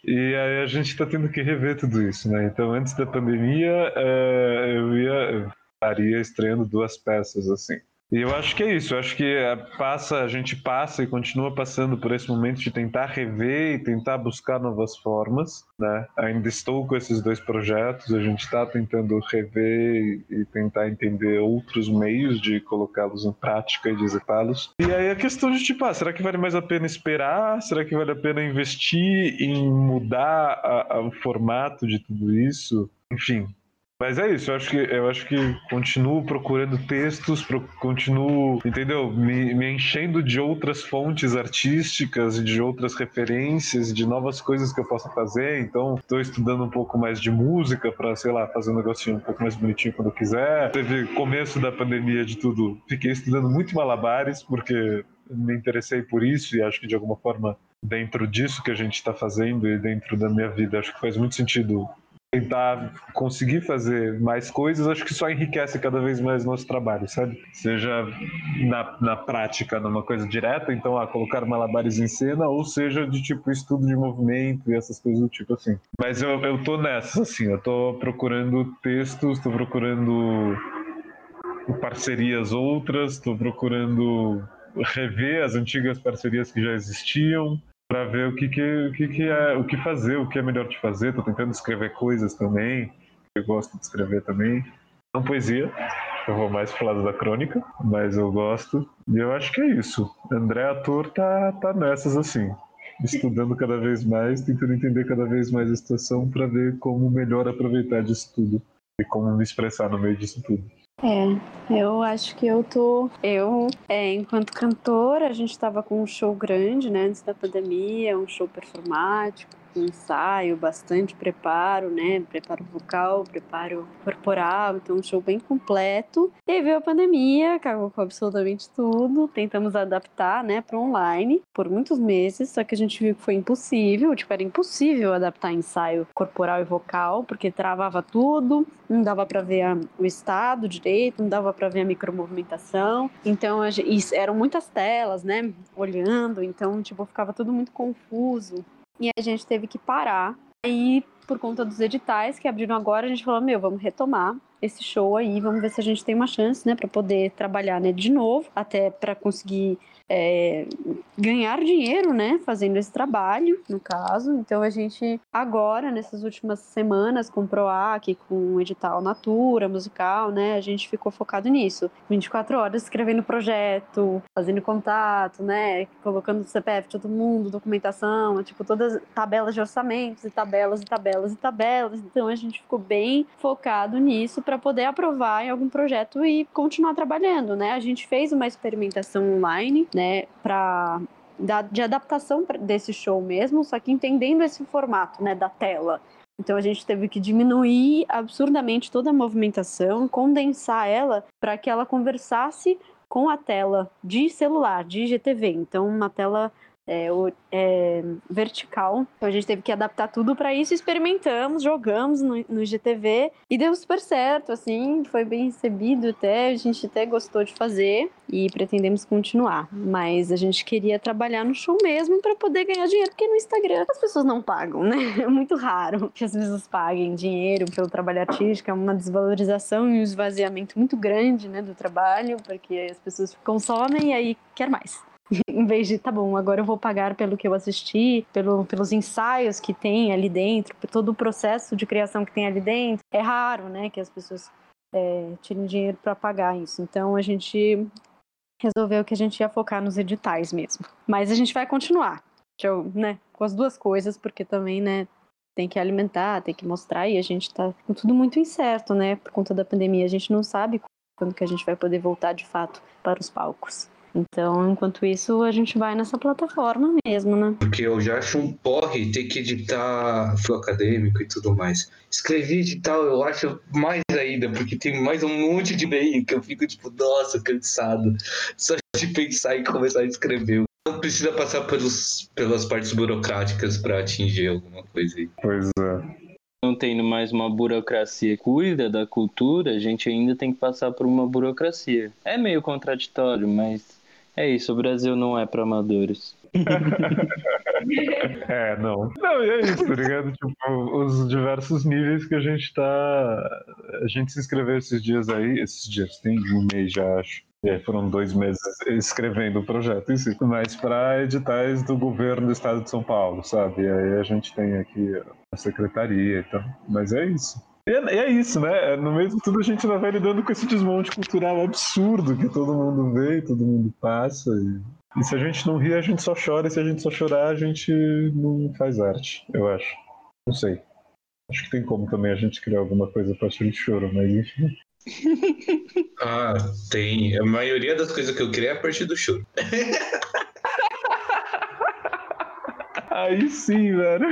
E aí a gente está tendo que rever tudo isso, né? Então, antes da pandemia, é, eu ia eu estaria estreando duas peças, assim. E eu acho que é isso, eu acho que é, passa, a gente passa e continua passando por esse momento de tentar rever e tentar buscar novas formas, né? Ainda estou com esses dois projetos, a gente está tentando rever e tentar entender outros meios de colocá-los em prática e de executá-los. E aí a questão de tipo, ah, será que vale mais a pena esperar? Será que vale a pena investir em mudar a, a, o formato de tudo isso? Enfim, mas é isso, eu acho que eu acho que continuo procurando textos, pro, continuo, entendeu? Me, me, enchendo de outras fontes artísticas, de outras referências, de novas coisas que eu possa fazer. Então, estou estudando um pouco mais de música para, sei lá, fazer um negocinho um pouco mais bonitinho quando eu quiser. Teve começo da pandemia de tudo, fiquei estudando muito malabares porque me interessei por isso e acho que de alguma forma dentro disso que a gente está fazendo e dentro da minha vida acho que faz muito sentido tentar conseguir fazer mais coisas, acho que só enriquece cada vez mais nosso trabalho, sabe? Seja na, na prática, numa coisa direta, então, a colocar malabares em cena, ou seja, de tipo estudo de movimento e essas coisas do tipo assim. Mas eu, eu tô nessa, assim, eu tô procurando textos, tô procurando parcerias outras, tô procurando rever as antigas parcerias que já existiam, para ver o que, que, que, que é o que fazer, o que é melhor de fazer. Tô tentando escrever coisas também. Eu gosto de escrever também. Não poesia, eu vou mais pro lado da crônica, mas eu gosto. E eu acho que é isso. André Ator tá, tá nessas assim. Estudando cada vez mais, tentando entender cada vez mais a situação para ver como melhor aproveitar disso tudo e como me expressar no meio disso tudo. É, eu acho que eu tô. Eu, é, enquanto cantora, a gente estava com um show grande, né, antes da pandemia, um show performático. Ensaio, bastante preparo, né? Preparo vocal, preparo corporal, então um show bem completo. E veio a pandemia, cagou com absolutamente tudo. Tentamos adaptar, né, para online por muitos meses, só que a gente viu que foi impossível, tipo, era impossível adaptar ensaio corporal e vocal, porque travava tudo, não dava para ver o estado direito, não dava para ver a micromovimentação. Então, a, e eram muitas telas, né, olhando, então, tipo, ficava tudo muito confuso. E a gente teve que parar. Aí, por conta dos editais que abriram agora, a gente falou: meu, vamos retomar esse show aí, vamos ver se a gente tem uma chance, né, para poder trabalhar né, de novo, até para conseguir é, ganhar dinheiro, né, fazendo esse trabalho, no caso. Então a gente agora, nessas últimas semanas, com o PROAC, com o edital Natura, musical, né, a gente ficou focado nisso. 24 horas escrevendo projeto, fazendo contato, né, colocando CPF todo mundo, documentação, tipo, todas tabelas de orçamentos e tabelas e tabelas e tabelas. Então a gente ficou bem focado nisso para poder aprovar em algum projeto e continuar trabalhando, né? A gente fez uma experimentação online né, para de adaptação desse show mesmo, só que entendendo esse formato, né, da tela. Então a gente teve que diminuir absurdamente toda a movimentação, condensar ela para que ela conversasse com a tela de celular, de IGTV. Então uma tela é, é, vertical. Então a gente teve que adaptar tudo para isso, experimentamos, jogamos no, no GTV e deu super certo, assim, foi bem recebido até, a gente até gostou de fazer e pretendemos continuar. Mas a gente queria trabalhar no show mesmo para poder ganhar dinheiro, porque no Instagram as pessoas não pagam, né? <laughs> É muito raro que as pessoas paguem dinheiro pelo trabalho artístico, é uma desvalorização e um esvaziamento muito grande, né, do trabalho, porque as pessoas consomem e aí quer mais. <laughs> em vez de, tá bom, agora eu vou pagar pelo que eu assisti, pelo, pelos ensaios que tem ali dentro, por todo o processo de criação que tem ali dentro. É raro, né, que as pessoas é, tirem dinheiro para pagar isso. Então a gente resolveu que a gente ia focar nos editais mesmo. Mas a gente vai continuar, eu, né, com as duas coisas, porque também, né, tem que alimentar, tem que mostrar e a gente tá com tudo muito incerto, né, por conta da pandemia. A gente não sabe quando que a gente vai poder voltar de fato para os palcos. Então, enquanto isso, a gente vai nessa plataforma mesmo, né? Porque eu já acho um porre ter que editar fio acadêmico e tudo mais. Escrever edital eu acho mais ainda, porque tem mais um monte de e-mail que eu fico tipo, nossa, cansado. Só de pensar em começar a escrever. Não precisa passar pelos, pelas partes burocráticas para atingir alguma coisa aí. Pois é não tendo mais uma burocracia que cuida da cultura, a gente ainda tem que passar por uma burocracia. É meio contraditório, mas é isso, o Brasil não é para amadores. <laughs> é, não. Não, é isso, tá ligado? Tipo, os diversos níveis que a gente tá. A gente se inscreveu esses dias aí, esses dias, tem um mês já, acho. E foram dois meses escrevendo o projeto em si, mas para editais do governo do estado de São Paulo, sabe? E aí a gente tem aqui a secretaria e tal. Mas é isso. E é, é, isso, né? No meio de tudo a gente vai lidando com esse desmonte cultural absurdo que todo mundo vê, todo mundo passa. E, e se a gente não rir, a gente só chora, e se a gente só chorar, a gente não faz arte, eu acho. Não sei. Acho que tem como também a gente criar alguma coisa a partir de choro, mas enfim. <laughs> Ah, tem. A maioria das coisas que eu criei é a partir do choro. Aí sim, velho.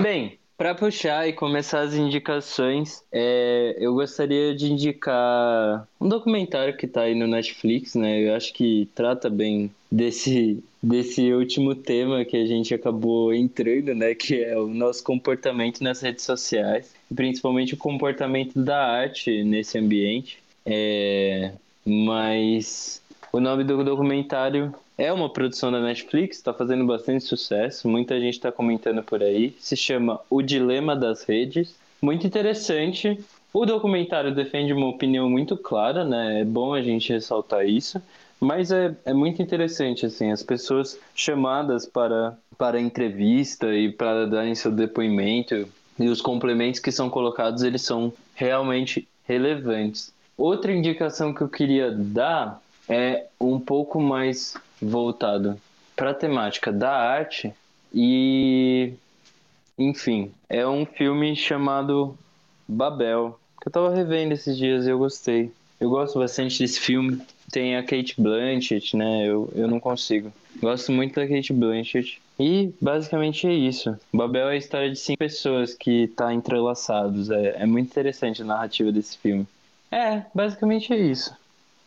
Bem, para puxar e começar as indicações, é, eu gostaria de indicar um documentário que está aí no Netflix, né? Eu acho que trata bem desse, desse último tema que a gente acabou entrando, né? Que é o nosso comportamento nas redes sociais, principalmente o comportamento da arte nesse ambiente. É, mas o nome do documentário é uma produção da Netflix, está fazendo bastante sucesso, muita gente está comentando por aí. Se chama O Dilema das Redes. Muito interessante. O documentário defende uma opinião muito clara, né? É bom a gente ressaltar isso. Mas é, é muito interessante, assim, as pessoas chamadas para, para entrevista e para darem seu depoimento e os complementos que são colocados, eles são realmente relevantes. Outra indicação que eu queria dar é um pouco mais voltado para a temática da arte e enfim, é um filme chamado Babel, que eu tava revendo esses dias e eu gostei. Eu gosto bastante desse filme. tem a Kate Blanchett, né? Eu, eu não consigo. Gosto muito da Kate Blanchett. E basicamente é isso. Babel é a história de cinco pessoas que tá entrelaçados. É, é muito interessante a narrativa desse filme. É, basicamente é isso.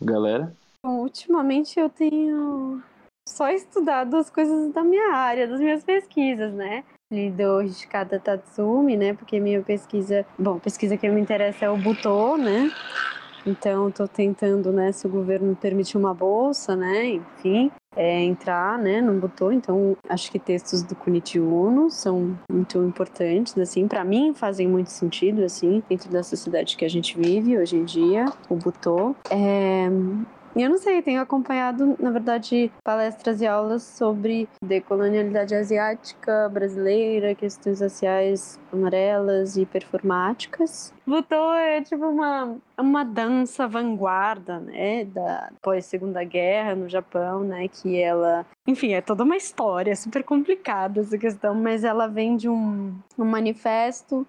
Galera? Bom, ultimamente eu tenho só estudado as coisas da minha área, das minhas pesquisas, né? Lido Hishikata Tatsumi, né? Porque minha pesquisa, bom, pesquisa que me interessa é o Butô, né? Então, estou tentando, né, se o governo permitir uma bolsa, né, enfim, é, entrar, né, no Butô. Então, acho que textos do Kunichi Uno são muito importantes, assim, para mim fazem muito sentido, assim, dentro da sociedade que a gente vive hoje em dia, o Butô. É, eu não sei, tenho acompanhado, na verdade, palestras e aulas sobre decolonialidade asiática, brasileira, questões raciais amarelas e performáticas. Butô é tipo uma, uma dança vanguarda, né, da pós-segunda guerra no Japão, né, que ela, enfim, é toda uma história super complicada essa questão, mas ela vem de um, um manifesto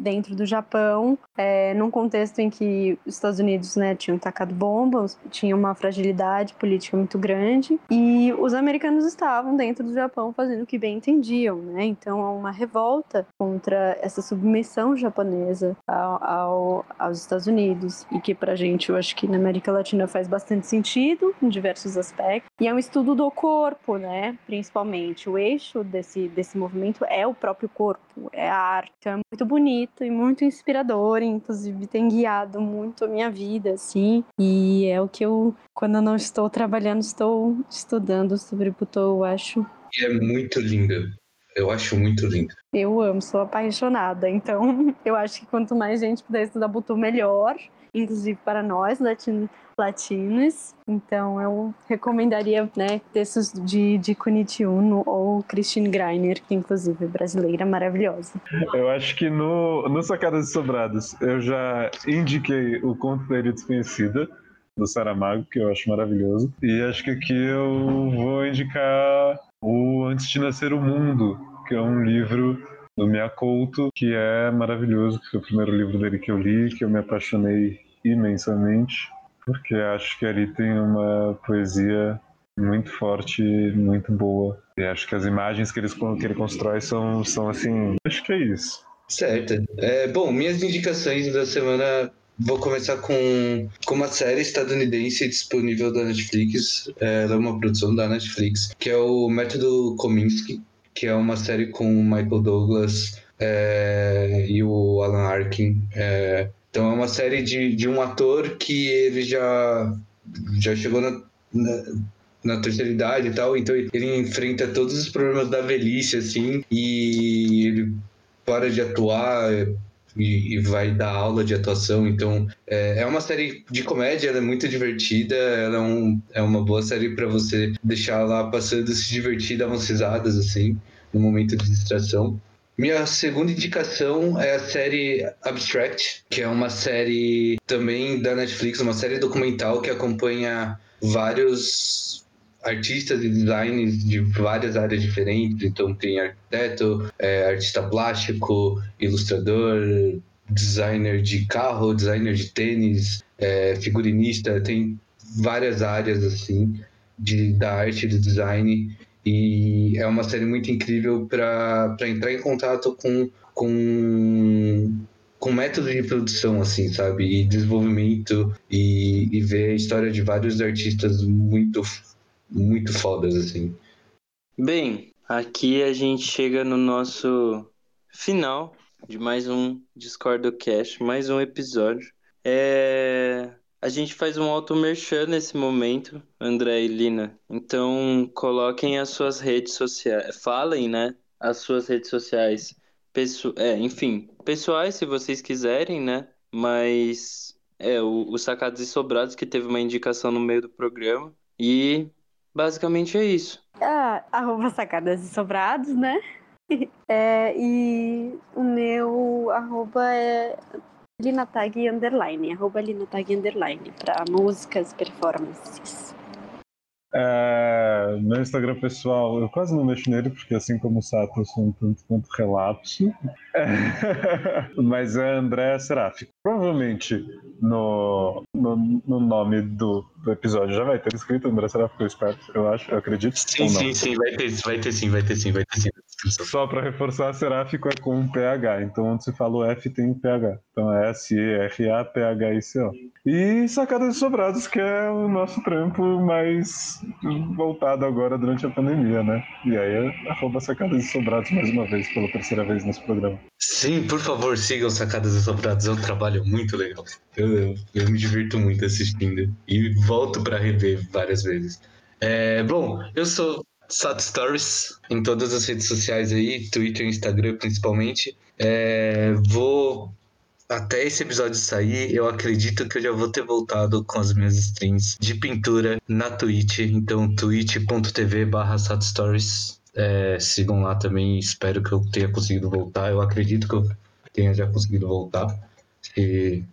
dentro do Japão, é, num contexto em que os Estados Unidos né, tinham tacado bombas, tinha uma fragilidade política muito grande, e os americanos estavam dentro do Japão fazendo o que bem entendiam, né? Então há uma revolta contra essa submissão japonesa ao, ao, aos Estados Unidos, e que pra gente, eu acho que na América Latina faz bastante sentido, em diversos aspectos, e é um estudo do corpo, né? Principalmente, o eixo desse, desse movimento é o próprio corpo, é a arte, então é muito bonito e muito inspirador, inclusive tem guiado muito a minha vida, assim. E é o que eu, quando eu não estou trabalhando, estou estudando sobre Butô, eu acho. E é muito linda. Eu acho muito lindo. Eu amo, sou apaixonada. Então, <laughs> eu acho que quanto mais gente puder estudar Butô, melhor. Inclusive para nós, latinos latinos. Então eu recomendaria né, textos de, de Kunichi Uno ou Christine Greiner, que inclusive é brasileira, maravilhosa. Eu acho que no, no Sacadas e Sobrados eu já indiquei o conto da Ilha Desconhecida, do Saramago, que eu acho maravilhoso. E acho que aqui eu vou indicar o Antes de Nascer o Mundo, que é um livro do Miyakoto, que é maravilhoso, que foi o primeiro livro dele que eu li, que eu me apaixonei imensamente porque acho que ali tem uma poesia muito forte, muito boa. E acho que as imagens que, eles, que ele constrói são, são assim. Acho que é isso. Certo. É, bom, minhas indicações da semana. Vou começar com, com uma série estadunidense disponível da Netflix. É, ela é uma produção da Netflix, que é o Método Kominsky, que é uma série com o Michael Douglas é, e o Alan Arkin. É, então é uma série de, de um ator que ele já, já chegou na, na, na terceira idade e tal, então ele enfrenta todos os problemas da velhice, assim, e ele para de atuar e, e vai dar aula de atuação. Então é, é uma série de comédia, ela é muito divertida, ela é, um, é uma boa série para você deixar lá passando, se divertir, dar umas risadas, assim, no momento de distração. Minha segunda indicação é a série Abstract, que é uma série também da Netflix, uma série documental que acompanha vários artistas e designers de várias áreas diferentes. Então tem arquiteto, é, artista plástico, ilustrador, designer de carro, designer de tênis, é, figurinista, tem várias áreas assim de, da arte e do design e é uma série muito incrível para entrar em contato com, com, com método de produção, assim, sabe? E desenvolvimento e, e ver a história de vários artistas muito, muito fodas, assim. Bem, aqui a gente chega no nosso final de mais um Discord Cast, mais um episódio. É... A gente faz um auto merchan nesse momento, André e Lina. Então, coloquem as suas redes sociais, falem, né, as suas redes sociais. Pesso... É, enfim, pessoais, se vocês quiserem, né? Mas é o, o Sacados e Sobrados que teve uma indicação no meio do programa. E basicamente é isso. Ah, arroba Sacadas e Sobrados, né? <laughs> É, e o meu arroba é Linatag underline, arroba Linatag underline, para músicas, performances. É, meu Instagram pessoal, eu quase não mexo nele, porque assim como o Sato, eu sou um tanto quanto relapso. <laughs> Mas é André Seraf. Provavelmente no, no, no, nome do do episódio já vai ter escrito André Serafim, eu espero, eu acho, eu acredito. Sim, sim, sim, vai ter, vai ter sim, vai ter sim, vai ter sim. Só para reforçar, seráfico é com um PH, então onde você falou F tem um PH. Então é S-E-R-A-P-H-I-C-O. E Sacadas de Sobrados, que é o nosso trampo mais voltado agora durante a pandemia, né? E aí arroba Sacadas de Sobrados mais uma vez, pela terceira vez nesse programa. Sim, por favor, sigam Sacadas Assobradas, é um trabalho muito legal. Eu, eu, eu me divirto muito assistindo e volto para rever várias vezes. É, bom, eu sou Sat Stories em todas as redes sociais aí, Twitter e Instagram principalmente. É, vou até esse episódio sair, eu acredito que eu já vou ter voltado com as minhas streams de pintura na Twitch. Então, twitch.tv barra Stories. É, sigam lá também. Espero que eu tenha conseguido voltar. Eu acredito que eu tenha já conseguido voltar. Se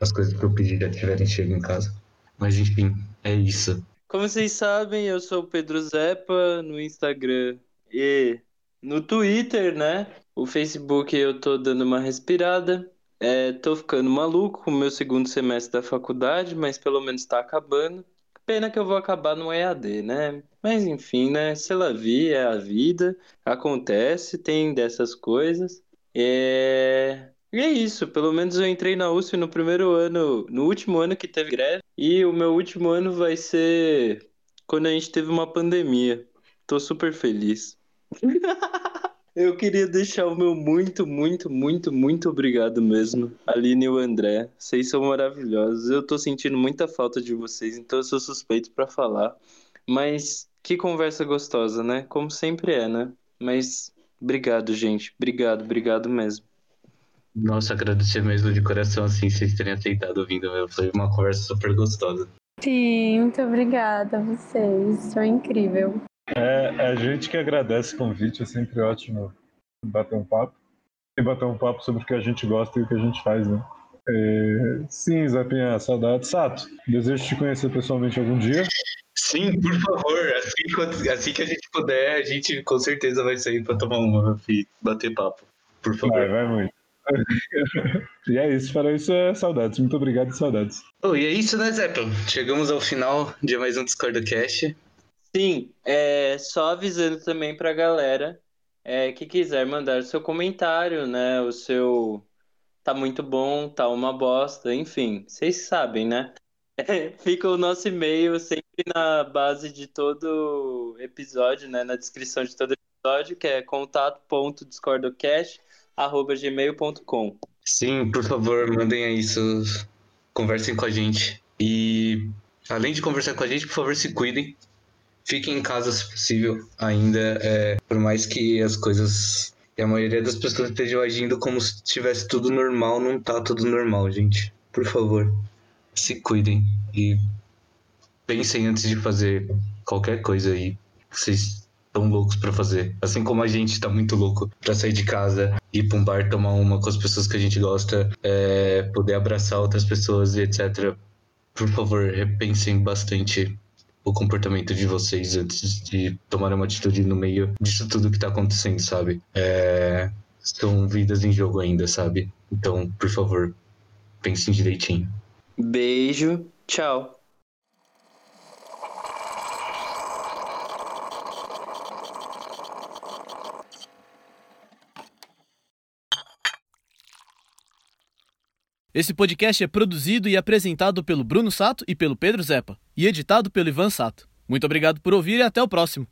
as coisas que eu pedi já tiverem chego em casa. Mas enfim, é isso. Como vocês sabem, eu sou o Pedro Zepa no Instagram e no Twitter, né? O Facebook eu tô dando uma respirada. É, tô ficando maluco com o meu segundo semestre da faculdade, mas pelo menos tá acabando. Pena que eu vou acabar no EAD, né? Mas enfim, né? Se ela vi, é a vida. Acontece, tem dessas coisas. É... E é isso, pelo menos eu entrei na USP no primeiro ano, no último ano que teve greve, e o meu último ano vai ser quando a gente teve uma pandemia. Tô super feliz. <laughs> Eu queria deixar o meu muito, muito, muito, muito obrigado mesmo, Aline e o André. Vocês são maravilhosos. Eu tô sentindo muita falta de vocês, então eu sou suspeito pra falar. Mas que conversa gostosa, né? Como sempre é, né? Mas obrigado, gente. Obrigado, obrigado mesmo. Nossa, agradecer mesmo de coração, assim, vocês terem aceitado ouvindo, meu. Foi uma conversa super gostosa. Sim, muito obrigada a vocês. Foi incrível. É, é a gente que agradece o convite, é sempre ótimo bater um papo. E bater um papo sobre o que a gente gosta e o que a gente faz, né? É, sim, Zapinha, saudade. Sato, desejo te conhecer pessoalmente algum dia. Sim, por favor, assim, assim que a gente puder, a gente com certeza vai sair pra tomar uma e bater papo. Por favor. Vai, vai muito. <laughs> e é isso, para isso é saudades. Muito obrigado e saudades. Oh, e é isso, né, Zepa? Chegamos ao final de mais um Discord Cast. Sim, é, só avisando também pra galera é, que quiser mandar seu comentário, né? O seu tá muito bom, tá uma bosta, enfim, vocês sabem, né? <laughs> Fica o nosso e-mail sempre na base de todo episódio, né? Na descrição de todo episódio, que é contato.discordocast.gmail.com. Sim, por favor, mandem aí isso. Conversem com a gente. E além de conversar com a gente, por favor, se cuidem. Fiquem em casa se possível ainda. é, por mais que as coisas. E a maioria das pessoas estejam agindo como se tivesse tudo normal, não tá tudo normal, gente. Por favor, se cuidem e pensem antes de fazer qualquer coisa aí que vocês estão loucos pra fazer. Assim como a gente tá muito louco pra sair de casa, ir pra um bar tomar uma com as pessoas que a gente gosta, é, poder abraçar outras pessoas e etc. Por favor, repensem bastante o comportamento de vocês antes de tomar uma atitude no meio disso tudo que tá acontecendo, sabe? É, são vidas em jogo ainda, sabe? Então, por favor, pensem direitinho. Beijo, tchau. Esse podcast é produzido e apresentado pelo Bruno Sato e pelo Pedro Zepa, e editado pelo Ivan Sato. Muito obrigado por ouvir e até o próximo.